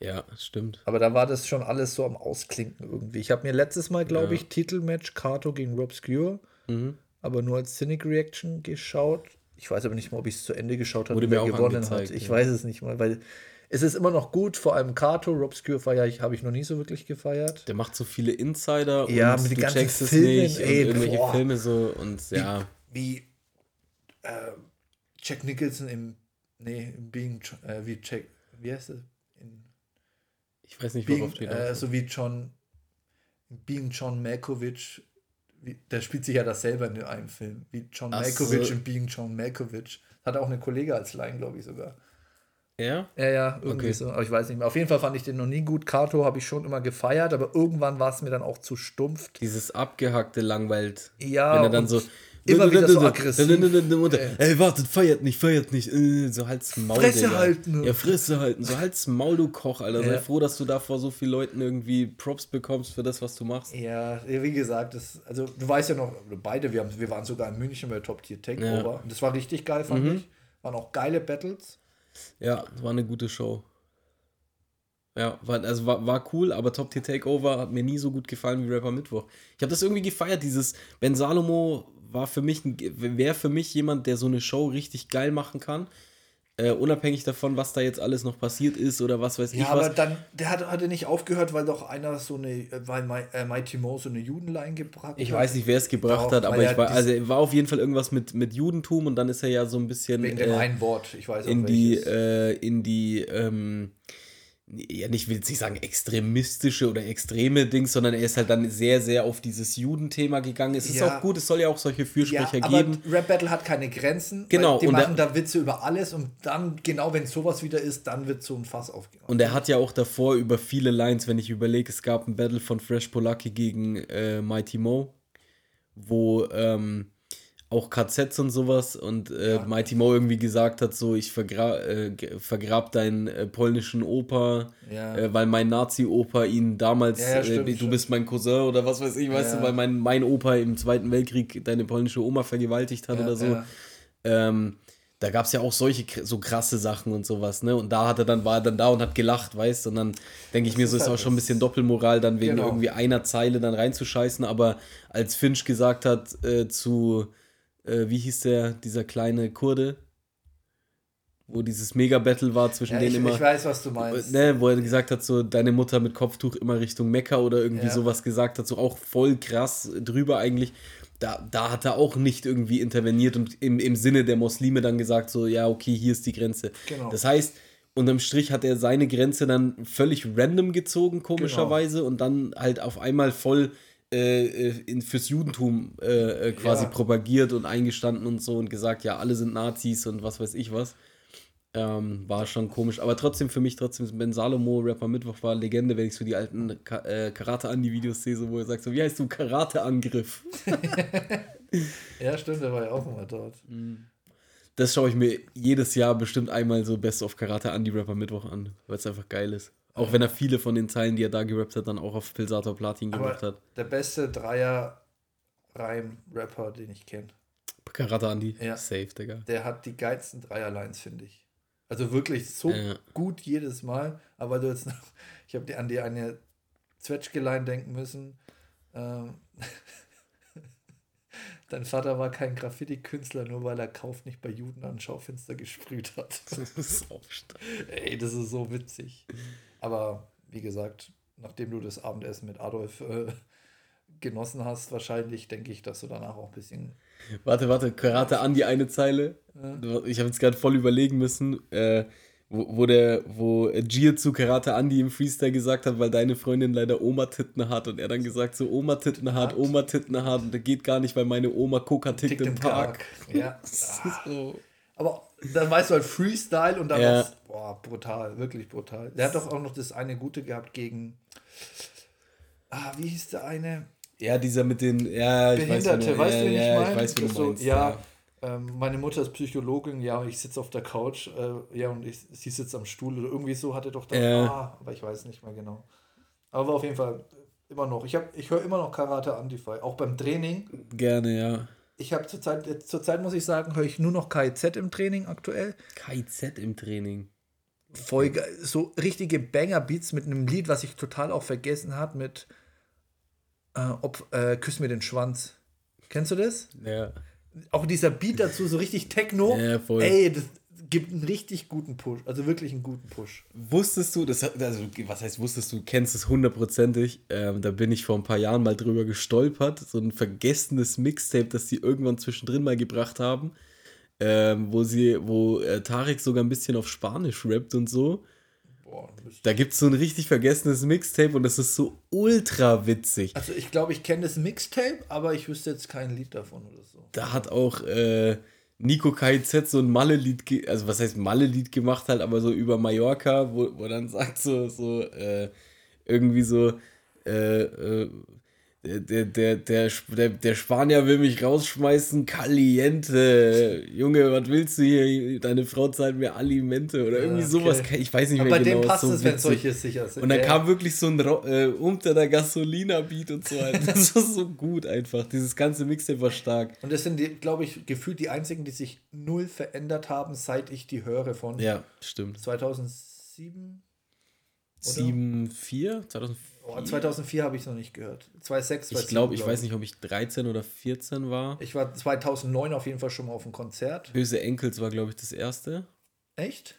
Ja, stimmt. Aber da war das schon alles so am Ausklinken irgendwie. Ich habe mir letztes Mal, glaube Ja. ich, Titelmatch Kato gegen Robscure, Mhm. Aber nur als Cynic Reaction geschaut. Ich weiß aber nicht mal, ob ich es zu Ende geschaut habe, wer gewonnen hat. Ich ja. weiß es nicht mal, weil es ist immer noch gut, vor allem Kato, Robscure feier ich, habe ich noch nie so wirklich gefeiert. Der macht so viele Insider Ja, und mit den du ganzen checkst es Filmen, nicht ey, und irgendwelche boah. Filme so und ja. Wie äh, Jack Nicholson im, nee, im Being, äh, wie Jack, wie heißt es? Ich weiß nicht, Being, worauf steht. äh, so wie John, Being John Malkovich, wie, der spielt sich ja das selber in einem Film, wie John Ach Malkovich so. in Being John Malkovich. Hat auch eine Kollege als Line, glaube ich sogar. ja? Ja, ja, irgendwie Okay. so, aber ich weiß nicht mehr. Auf jeden Fall fand ich den noch nie gut. Kato habe ich schon immer gefeiert, aber irgendwann war es mir dann auch zu stumpf. Dieses abgehackte langweilt. Ja, Wenn er dann so. Immer wieder so aggressiv. Ey, wartet, feiert nicht, feiert nicht. Äh, So halt's Maul. Fresse Digga. halten. Ja, Fresse halten. So halt's Maul, du Koch, Alter. Sei Ja. froh, dass du da vor so vielen Leuten irgendwie Props bekommst für das, was du machst. Ja, wie gesagt, das, also du weißt ja noch, beide, wir, haben, wir waren sogar in München bei Top Tier Takeover. Ja. Mhm. Und das war richtig geil, fand ich. Waren auch geile Battles. Ja, war eine gute Show. Ja, war, also war, war cool, aber Top Tier Takeover hat mir nie so gut gefallen wie Rapper Mittwoch. Ich habe das irgendwie gefeiert, dieses Ben Salomo war für mich, wäre für mich jemand, der so eine Show richtig geil machen kann. Äh, unabhängig davon, was da jetzt alles noch passiert ist oder was weiß ich Ja, was. aber dann, der hat, hatte nicht aufgehört, weil doch einer so eine, weil Mi- äh, Mighty Mo so eine Judenline gebracht Ich hat. weiß nicht, wer es gebracht Doch, hat, aber ich er war, also er war auf jeden Fall irgendwas mit, mit Judentum und dann ist er ja so ein bisschen Wegen dem äh, einen Wort, ich weiß auch in die, äh, in die, ähm, ja nicht, will jetzt nicht sagen extremistische oder extreme Dings, sondern er ist halt dann sehr, sehr auf dieses Judenthema gegangen. Es ist Ja. auch gut, es soll ja auch solche Fürsprecher ja, aber geben. Rap Battle hat keine Grenzen. Genau, die und machen da Witze über alles und dann, genau wenn sowas wieder ist, dann wird so ein Fass aufgehen. Und er hat ja auch davor über viele Lines, wenn ich überlege, es gab ein Battle von Fresh Polaki gegen äh, Mighty Mo, wo ähm, auch KZs und sowas und äh, Ja. Mighty Mo irgendwie gesagt hat, so ich vergra äh, vergrab deinen äh, polnischen Opa, Ja. äh, weil mein Nazi-Opa ihn damals, Ja, äh, stimmt, du stimmt. bist mein Cousin oder was weiß ich, weißt du, weil mein, mein Opa im Zweiten Weltkrieg deine polnische Oma vergewaltigt hat oder so. Ähm, da gab es ja auch solche so krasse Sachen und sowas, ne? Und da hat er dann, war er dann da und hat gelacht, weißt du? Und dann denke ich Das mir, so ist halt auch schon ein bisschen Doppelmoral, dann wegen Genau. irgendwie einer Zeile dann reinzuscheißen. Aber als Finch gesagt hat äh, zu, äh, wie hieß der, dieser kleine Kurde, wo dieses Mega-Battle war zwischen Ja, denen ich, immer. ich weiß, was du meinst. Ne, wo er gesagt hat, so deine Mutter mit Kopftuch immer Richtung Mekka oder irgendwie Ja. sowas gesagt hat, so auch voll krass drüber eigentlich. Da, da hat er auch nicht irgendwie interveniert und im, im Sinne der Muslime dann gesagt, so, ja, okay, hier ist die Grenze. Genau. Das heißt, unterm Strich hat er seine Grenze dann völlig random gezogen, Genau. komischerweise, und dann halt auf einmal voll in, fürs Judentum äh, äh, quasi Ja. propagiert und eingestanden und so und gesagt, ja, alle sind Nazis und was weiß ich was. Ähm, war schon komisch. Aber trotzdem für mich, trotzdem, Ben Salomo, Rapper Mittwoch war Legende, wenn ich so die alten Ka äh, Karate-Andi-Videos sehe, so, wo er sagt, so, wie heißt du, Karate-Angriff? Ja, stimmt, der war ja auch immer dort. Das schaue ich mir jedes Jahr bestimmt einmal so Best of Karate Andi Rapper Mittwoch an, weil es einfach geil ist. Auch wenn er viele von den Zeilen, die er da gerappt hat, dann auch auf Pilsator Platin gemacht hat. der beste Dreier-Reim-Rapper, den ich kenne. Karate Andi, Ja. safe, Digga. Der hat die geilsten Dreierlines, finde ich. Also wirklich so Ja. gut jedes Mal. Aber du jetzt noch, ich habe dir an die eine Zwetschge-Line denken müssen. Ähm, Dein Vater war kein Graffiti-Künstler, nur weil er Kauf nicht bei Juden an Schaufenster gesprüht hat. Das ist stark. Ey, das ist so witzig. Aber wie gesagt, nachdem du das Abendessen mit Adolf äh, genossen hast, wahrscheinlich denke ich, dass du danach auch ein bisschen. Warte, warte, Karate Andi eine Zeile. Ich habe jetzt gerade voll überlegen müssen, äh, wo, wo der, wo Gier zu Karate Andi im Freestyle gesagt hat, weil deine Freundin leider Oma-Titten hat und er dann gesagt so Oma-Titten hat. Oma-Titten hat und der geht gar nicht, weil meine Oma Coca tickt, im Park. Ja. Das ist so. Aber dann weißt du halt Freestyle und dann Ja. was, boah, brutal, wirklich brutal. Der hat doch auch noch das eine Gute gehabt gegen. Ah, wie hieß der eine? Ja, dieser mit den, ja, ich weiß, Behinderte, du- weißt ja, du, ja, ich weiß, wie du so, meinst. ja, ähm, meine Mutter ist Psychologin, ja, und ich sitze auf der Couch, äh, ja, und ich, sie sitzt am Stuhl oder irgendwie so hat er doch da, Ja. ah, aber ich weiß nicht mehr genau. Aber war auf jeden Fall immer noch, ich, hab- ich höre immer noch Karate Antify, auch beim Training. Gerne, ja. Ich habe zurzeit, zurzeit muss ich sagen, höre ich nur noch KIZ im Training aktuell. KIZ im Training. Voll geil. So richtige Banger-Beats mit einem Lied, was ich total auch vergessen habe, mit äh, ob, äh, Küss mir den Schwanz. Kennst du das? Ja. Auch dieser Beat dazu, so richtig Techno. Ja, voll. Ey, das gibt einen richtig guten Push. Also wirklich einen guten Push. Wusstest du, das, also, was heißt wusstest du, kennst es hundertprozentig, ähm, da bin ich vor ein paar Jahren mal drüber gestolpert, so ein vergessenes Mixtape, das sie irgendwann zwischendrin mal gebracht haben, ähm, wo sie, wo äh, Tarek sogar ein bisschen auf Spanisch rappt und so. Boah. Da gibt es so ein richtig vergessenes Mixtape und das ist so ultra witzig. also ich glaube, ich kenne das Mixtape, aber ich wüsste jetzt kein Lied davon oder so. Da hat auch äh, Nico KIZ so ein Malle-Lied, also was heißt Malle-Lied gemacht halt, aber so über Mallorca, wo, wo dann sagt so, so äh, irgendwie so, äh, äh, der, der, der, der, der Spanier will mich rausschmeißen, Caliente. Junge, was willst du hier? Deine Frau zahlt mir Alimente oder irgendwie okay. sowas. Ich weiß nicht Aber mehr bei genau. dem passt so es, wenn solche sicher sind. Und dann Ja, kam wirklich so ein äh, unter der Gasolina-Beat und so. Das war so gut einfach. Dieses ganze Mixtape war stark. Und das sind, glaube ich, gefühlt die einzigen, die sich null verändert haben, seit ich die höre von Ja, stimmt. 2007. Oder? 7, 4? 2004? Oh, 2004 habe ich es noch nicht gehört. 2006, Ich glaube, ich weiß nicht, ob ich 13 oder 14 war. Ich war 2009 auf jeden Fall schon mal auf einem Konzert. Böse Enkels war, glaube ich, das erste. Echt?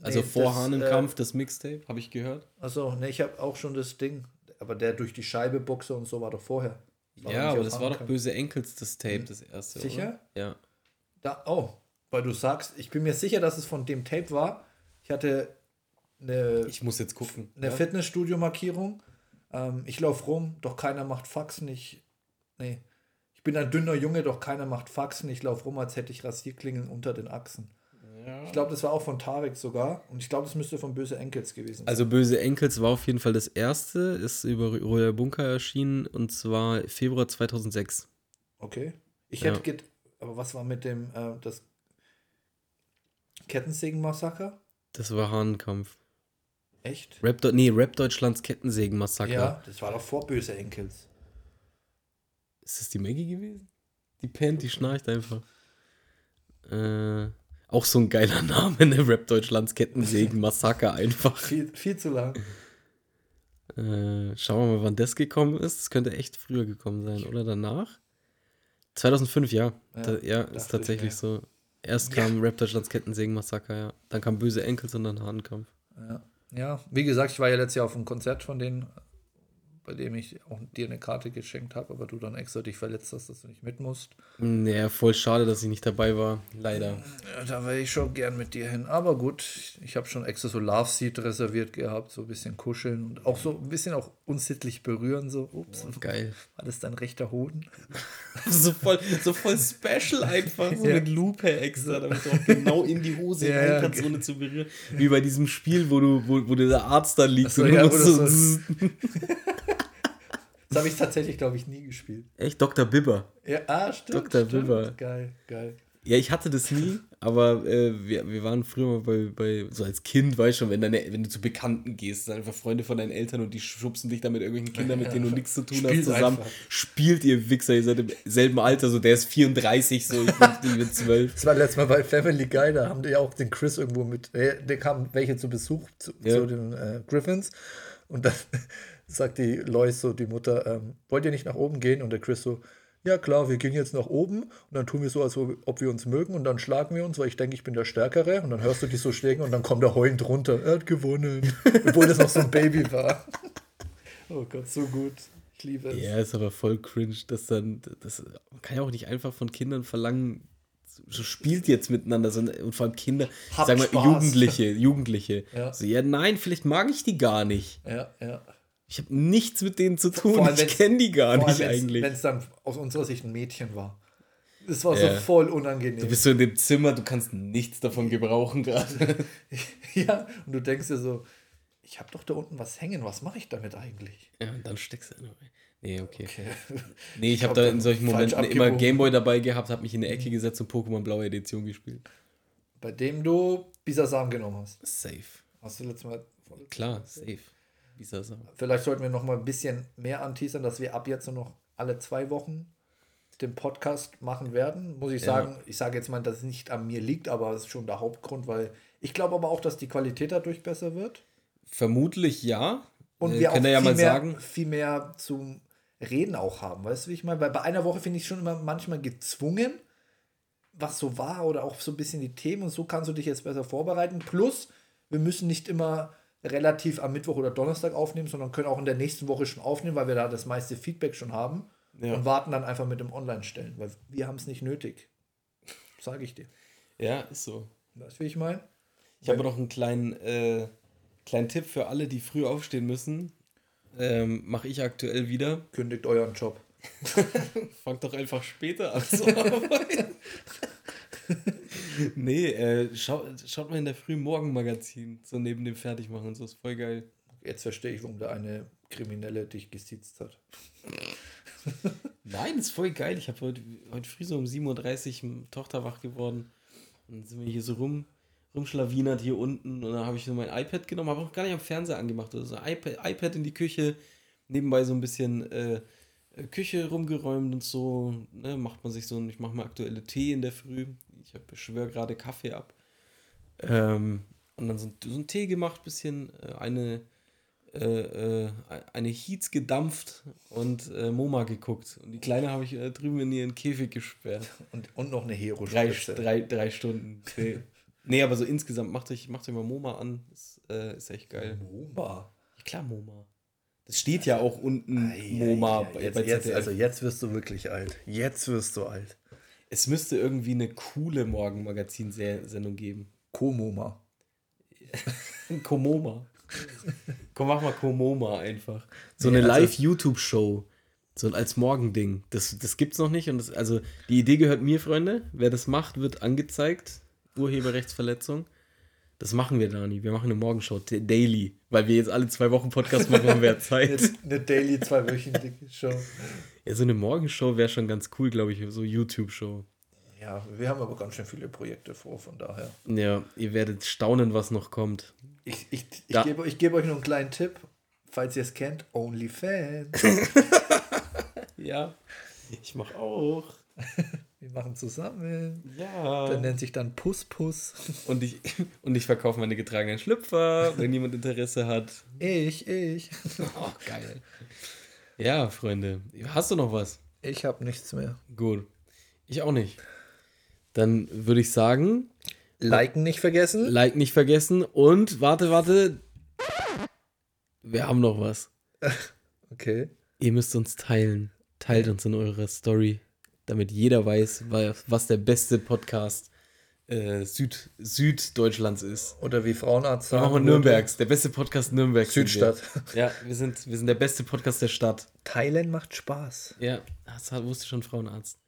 Also Nee, vor das, Hahnenkampf, das Mixtape, habe ich gehört. Äh, achso, ne, ich habe auch schon das Ding. Aber der durch die Scheibe Boxer und so war doch vorher. War ja, aber das war doch. Böse Enkels, das Tape, das erste. Sicher? Oder? Ja. Da, oh, weil du sagst, ich bin mir sicher, dass es von dem Tape war. Ich hatte eine, Ich muss jetzt gucken. eine ja? Fitnessstudio-Markierung. Ähm, ich laufe rum, doch keiner macht Faxen. Ich, nee. Ich bin ein dünner Junge, doch keiner macht Faxen. Ich laufe rum, als hätte ich Rasierklingen unter den Achsen. Ich glaube, das war auch von Tarek sogar. Und ich glaube, das müsste von Böse Enkels gewesen sein. Also Böse Enkels war auf jeden Fall das erste, ist über Royal Bunker erschienen und zwar Februar 2006. Okay. Ich Ja. hätte get aber was war mit dem äh, das Kettensägen-Massaker? Das war Hahnenkampf. Echt? Rap, nee, Rap Deutschlands Kettensägen-Massaker. Ja, das war doch vor Böse Enkels. Ist das die Maggie gewesen? Die pennt, die schnarcht einfach. Äh, auch so ein geiler Name, ne? Rap Deutschlands Kettensägen-Massaker einfach. Viel, viel zu lang. Äh, schauen wir mal, wann das gekommen ist. Das könnte echt früher gekommen sein, oder danach? 2005, ja. Ja, Da, ja, ist ich tatsächlich mir. so. Erst kam Rap Deutschlands Kettensägen-Massaker, ja. Dann kam Böse Enkels und dann Hahnenkampf. Ja. Ja, wie gesagt, ich war ja letztes Jahr auf einem Konzert von denen, bei dem ich auch dir eine Karte geschenkt habe, aber du dann extra dich verletzt hast, dass du nicht mit musst. Naja, voll schade, dass ich nicht dabei war. Leider. Ja, da wäre ich schon gern mit dir hin. Aber gut, ich habe schon extra so Love Seat reserviert gehabt, so ein bisschen kuscheln und auch so ein bisschen auch unsittlich berühren. So, ups, Geil. war das dein rechter Hoden? so, voll, so voll special einfach, so Ja. mit Lupe extra, damit du auch genau in die Hose Ja, rein kannst, ohne zu berühren. Wie bei diesem Spiel, wo du, wo, wo der Arzt da liegt. So, und ja, wo so, das habe ich tatsächlich, glaube ich, nie gespielt. Echt, Dr. Bibber. Ja, ah, stimmt. Dr. stimmt. Bibber. Geil, geil. Ja, ich hatte das nie, aber äh, wir, wir waren früher mal bei, bei, so als Kind, weißt du schon, wenn, deine, wenn du zu Bekannten gehst, sind einfach Freunde von deinen Eltern und die schubsen dich dann mit irgendwelchen Kindern, mit denen du nichts zu tun Spielt hast, zusammen. einfach. Spielt ihr Wichser, ihr seid im selben Alter, so der ist 34, so ich bin, ich bin 12. Das war letztes Mal bei Family Guy, da haben die auch den Chris irgendwo mit, äh, da kamen welche zu Besuch zu, Ja. zu den äh, Griffins und dann sagt die Lois so, die Mutter, ähm, wollt ihr nicht nach oben gehen? Und der Chris so, ja klar, wir gehen jetzt nach oben und dann tun wir so, als ob wir uns mögen und dann schlagen wir uns, weil ich denke, ich bin der Stärkere und dann hörst du die so schlägen und dann kommt er heulend runter, er hat gewonnen, obwohl das noch so ein Baby war. Oh Gott, so gut. Ich liebe es. Ja, ist aber voll cringe, dass dann, das man kann ja auch nicht einfach von Kindern verlangen, so spielt jetzt miteinander, sondern und vor allem Kinder, Habt sagen wir. Jugendliche, Jugendliche. Ja. So, ja, nein, vielleicht mag ich die gar nicht. Ja, ja. Ich habe nichts mit denen zu tun. Allem, ich wenn's- kenne die gar Vor allem, nicht eigentlich. Wenn es dann aus unserer Sicht ein Mädchen war. Das war Ja. so voll unangenehm. Du bist so in dem Zimmer, du kannst nichts davon gebrauchen gerade. ja, und du denkst dir so, ich habe doch da unten was hängen, was mache ich damit eigentlich? Ja, und dann steckst du in Nee, okay. Okay. Nee, ich habe hab da in solchen Momenten immer. Gameboy dabei gehabt, habe mich in eine Ecke gesetzt und Pokémon Blaue Edition gespielt. Bei dem du Bisasam genommen hast. Safe. Hast du letztes Mal. Klar, safe. Soll das Vielleicht sollten wir noch mal ein bisschen mehr anteasern, dass wir ab jetzt nur noch alle zwei Wochen den Podcast machen werden. Muss ich Ja. sagen, ich sage jetzt mal, dass es nicht an mir liegt, aber es ist schon der Hauptgrund, weil ich glaube aber auch, dass die Qualität dadurch besser wird. Vermutlich ja. Und Äh, wir auch ihr viel, ja mal mehr, sagen. viel mehr zum Reden auch haben. Weißt du, wie ich meine? Weil bei einer Woche finde ich schon immer manchmal gezwungen, was so war oder auch so ein bisschen die Themen und so kannst du dich jetzt besser vorbereiten. Plus, wir müssen nicht immer relativ am Mittwoch oder Donnerstag aufnehmen, sondern können auch in der nächsten Woche schon aufnehmen, weil wir da das meiste Feedback schon haben Ja. und warten dann einfach mit dem Online-Stellen, weil wir haben es nicht nötig. Sage ich dir. Ja, ist so. Weißt du, wie ich meine? Ich habe noch einen kleinen, äh, kleinen Tipp für alle, die früh aufstehen müssen. Ähm, Mache ich aktuell wieder. Kündigt euren Job. Fangt doch einfach später an zu arbeiten. nee, äh, schau, schaut mal in der frühen Morgenmagazin, so neben dem Fertigmachen und so, ist voll geil. Jetzt verstehe ich, warum der eine Kriminelle dich gesitzt hat. Nein, ist voll geil. Ich habe heute, heute früh so um 7.30 Uhr Tochter wach geworden. Und dann sind wir hier so rum, rumschlawinert hier unten. Und dann habe ich so mein iPad genommen, habe auch gar nicht am Fernseher angemacht. Also iPad, iPad in die Küche, nebenbei so ein bisschen äh, Küche rumgeräumt und so. Ne, macht man sich so, ich mache mal aktuelle Tee in der Früh. Ich schwöre gerade Kaffee ab. Ähm, und dann so, so einen Tee gemacht, bisschen äh, eine äh, äh, eine Heats gedampft und äh, MoMA geguckt. Und die Kleine habe ich äh, drüben in ihren Käfig gesperrt. Und, und noch eine hero Drei, drei, drei Stunden. Nee. nee, aber so insgesamt macht euch, macht euch mal MoMA an. Ist, ist echt geil. Moma. Ja, klar, MoMA. Das steht ja auch unten MoMA bei, jetzt, bei jetzt, also jetzt wirst du wirklich alt. Jetzt wirst du alt. Es müsste irgendwie eine coole Morgenmagazin-Sendung geben. Komoma. Komoma. Komm, mach mal Komoma einfach. So eine also- Live-YouTube-Show. So als Morgending. Das, das gibt's noch nicht. Und das, also die Idee gehört mir, Freunde. Wer das macht, wird angezeigt. Urheberrechtsverletzung. Das machen wir, Dani. Wir machen eine Morgenshow. Daily. Weil wir jetzt alle zwei Wochen Podcast machen, haben wir ja Zeit. Jetzt eine Daily zweiwöchentliche Show. Ja, so eine Morgenshow wäre schon ganz cool, glaube ich. So YouTube-Show. Ja, wir haben aber ganz schön viele Projekte vor, von daher. Ja, ihr werdet staunen, was noch kommt. Ich, ich, ich Ja. gebe ich gebe euch noch einen kleinen Tipp. Falls ihr es kennt, OnlyFans. Ja, ich mach auch. Wir machen zusammen. Ja. Der nennt sich dann Puss Puss. Und ich, und ich verkaufe meine getragenen Schlüpfer, wenn jemand Interesse hat. Ich, ich. Oh, geil. Ja, Freunde. Hast du noch was? Ich habe nichts mehr. Gut. Ich auch nicht. Dann würde ich sagen, Liken nicht vergessen. Like nicht vergessen und warte, warte. Wir haben noch was. Okay. Ihr müsst uns teilen. Teilt uns in eurer Story, damit jeder weiß, wa- was der beste Podcast äh, Süd, Süddeutschlands ist. Oder wie Frauenarzt Sagen wir würde, Nürnbergs, der beste Podcast Nürnbergs. sind wir. Südstadt. Ja, wir sind, wir sind der beste Podcast der Stadt. Teilen macht Spaß. Ja, das wusste schon Frauenarzt.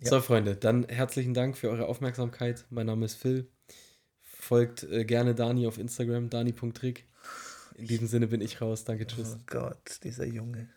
Ja. So, Freunde, dann herzlichen Dank für eure Aufmerksamkeit. Mein Name ist Phil. Folgt äh, gerne Dani auf Instagram, dani.trick. In diesem Sinne bin ich raus. Danke, tschüss. Oh Gott, dieser Junge.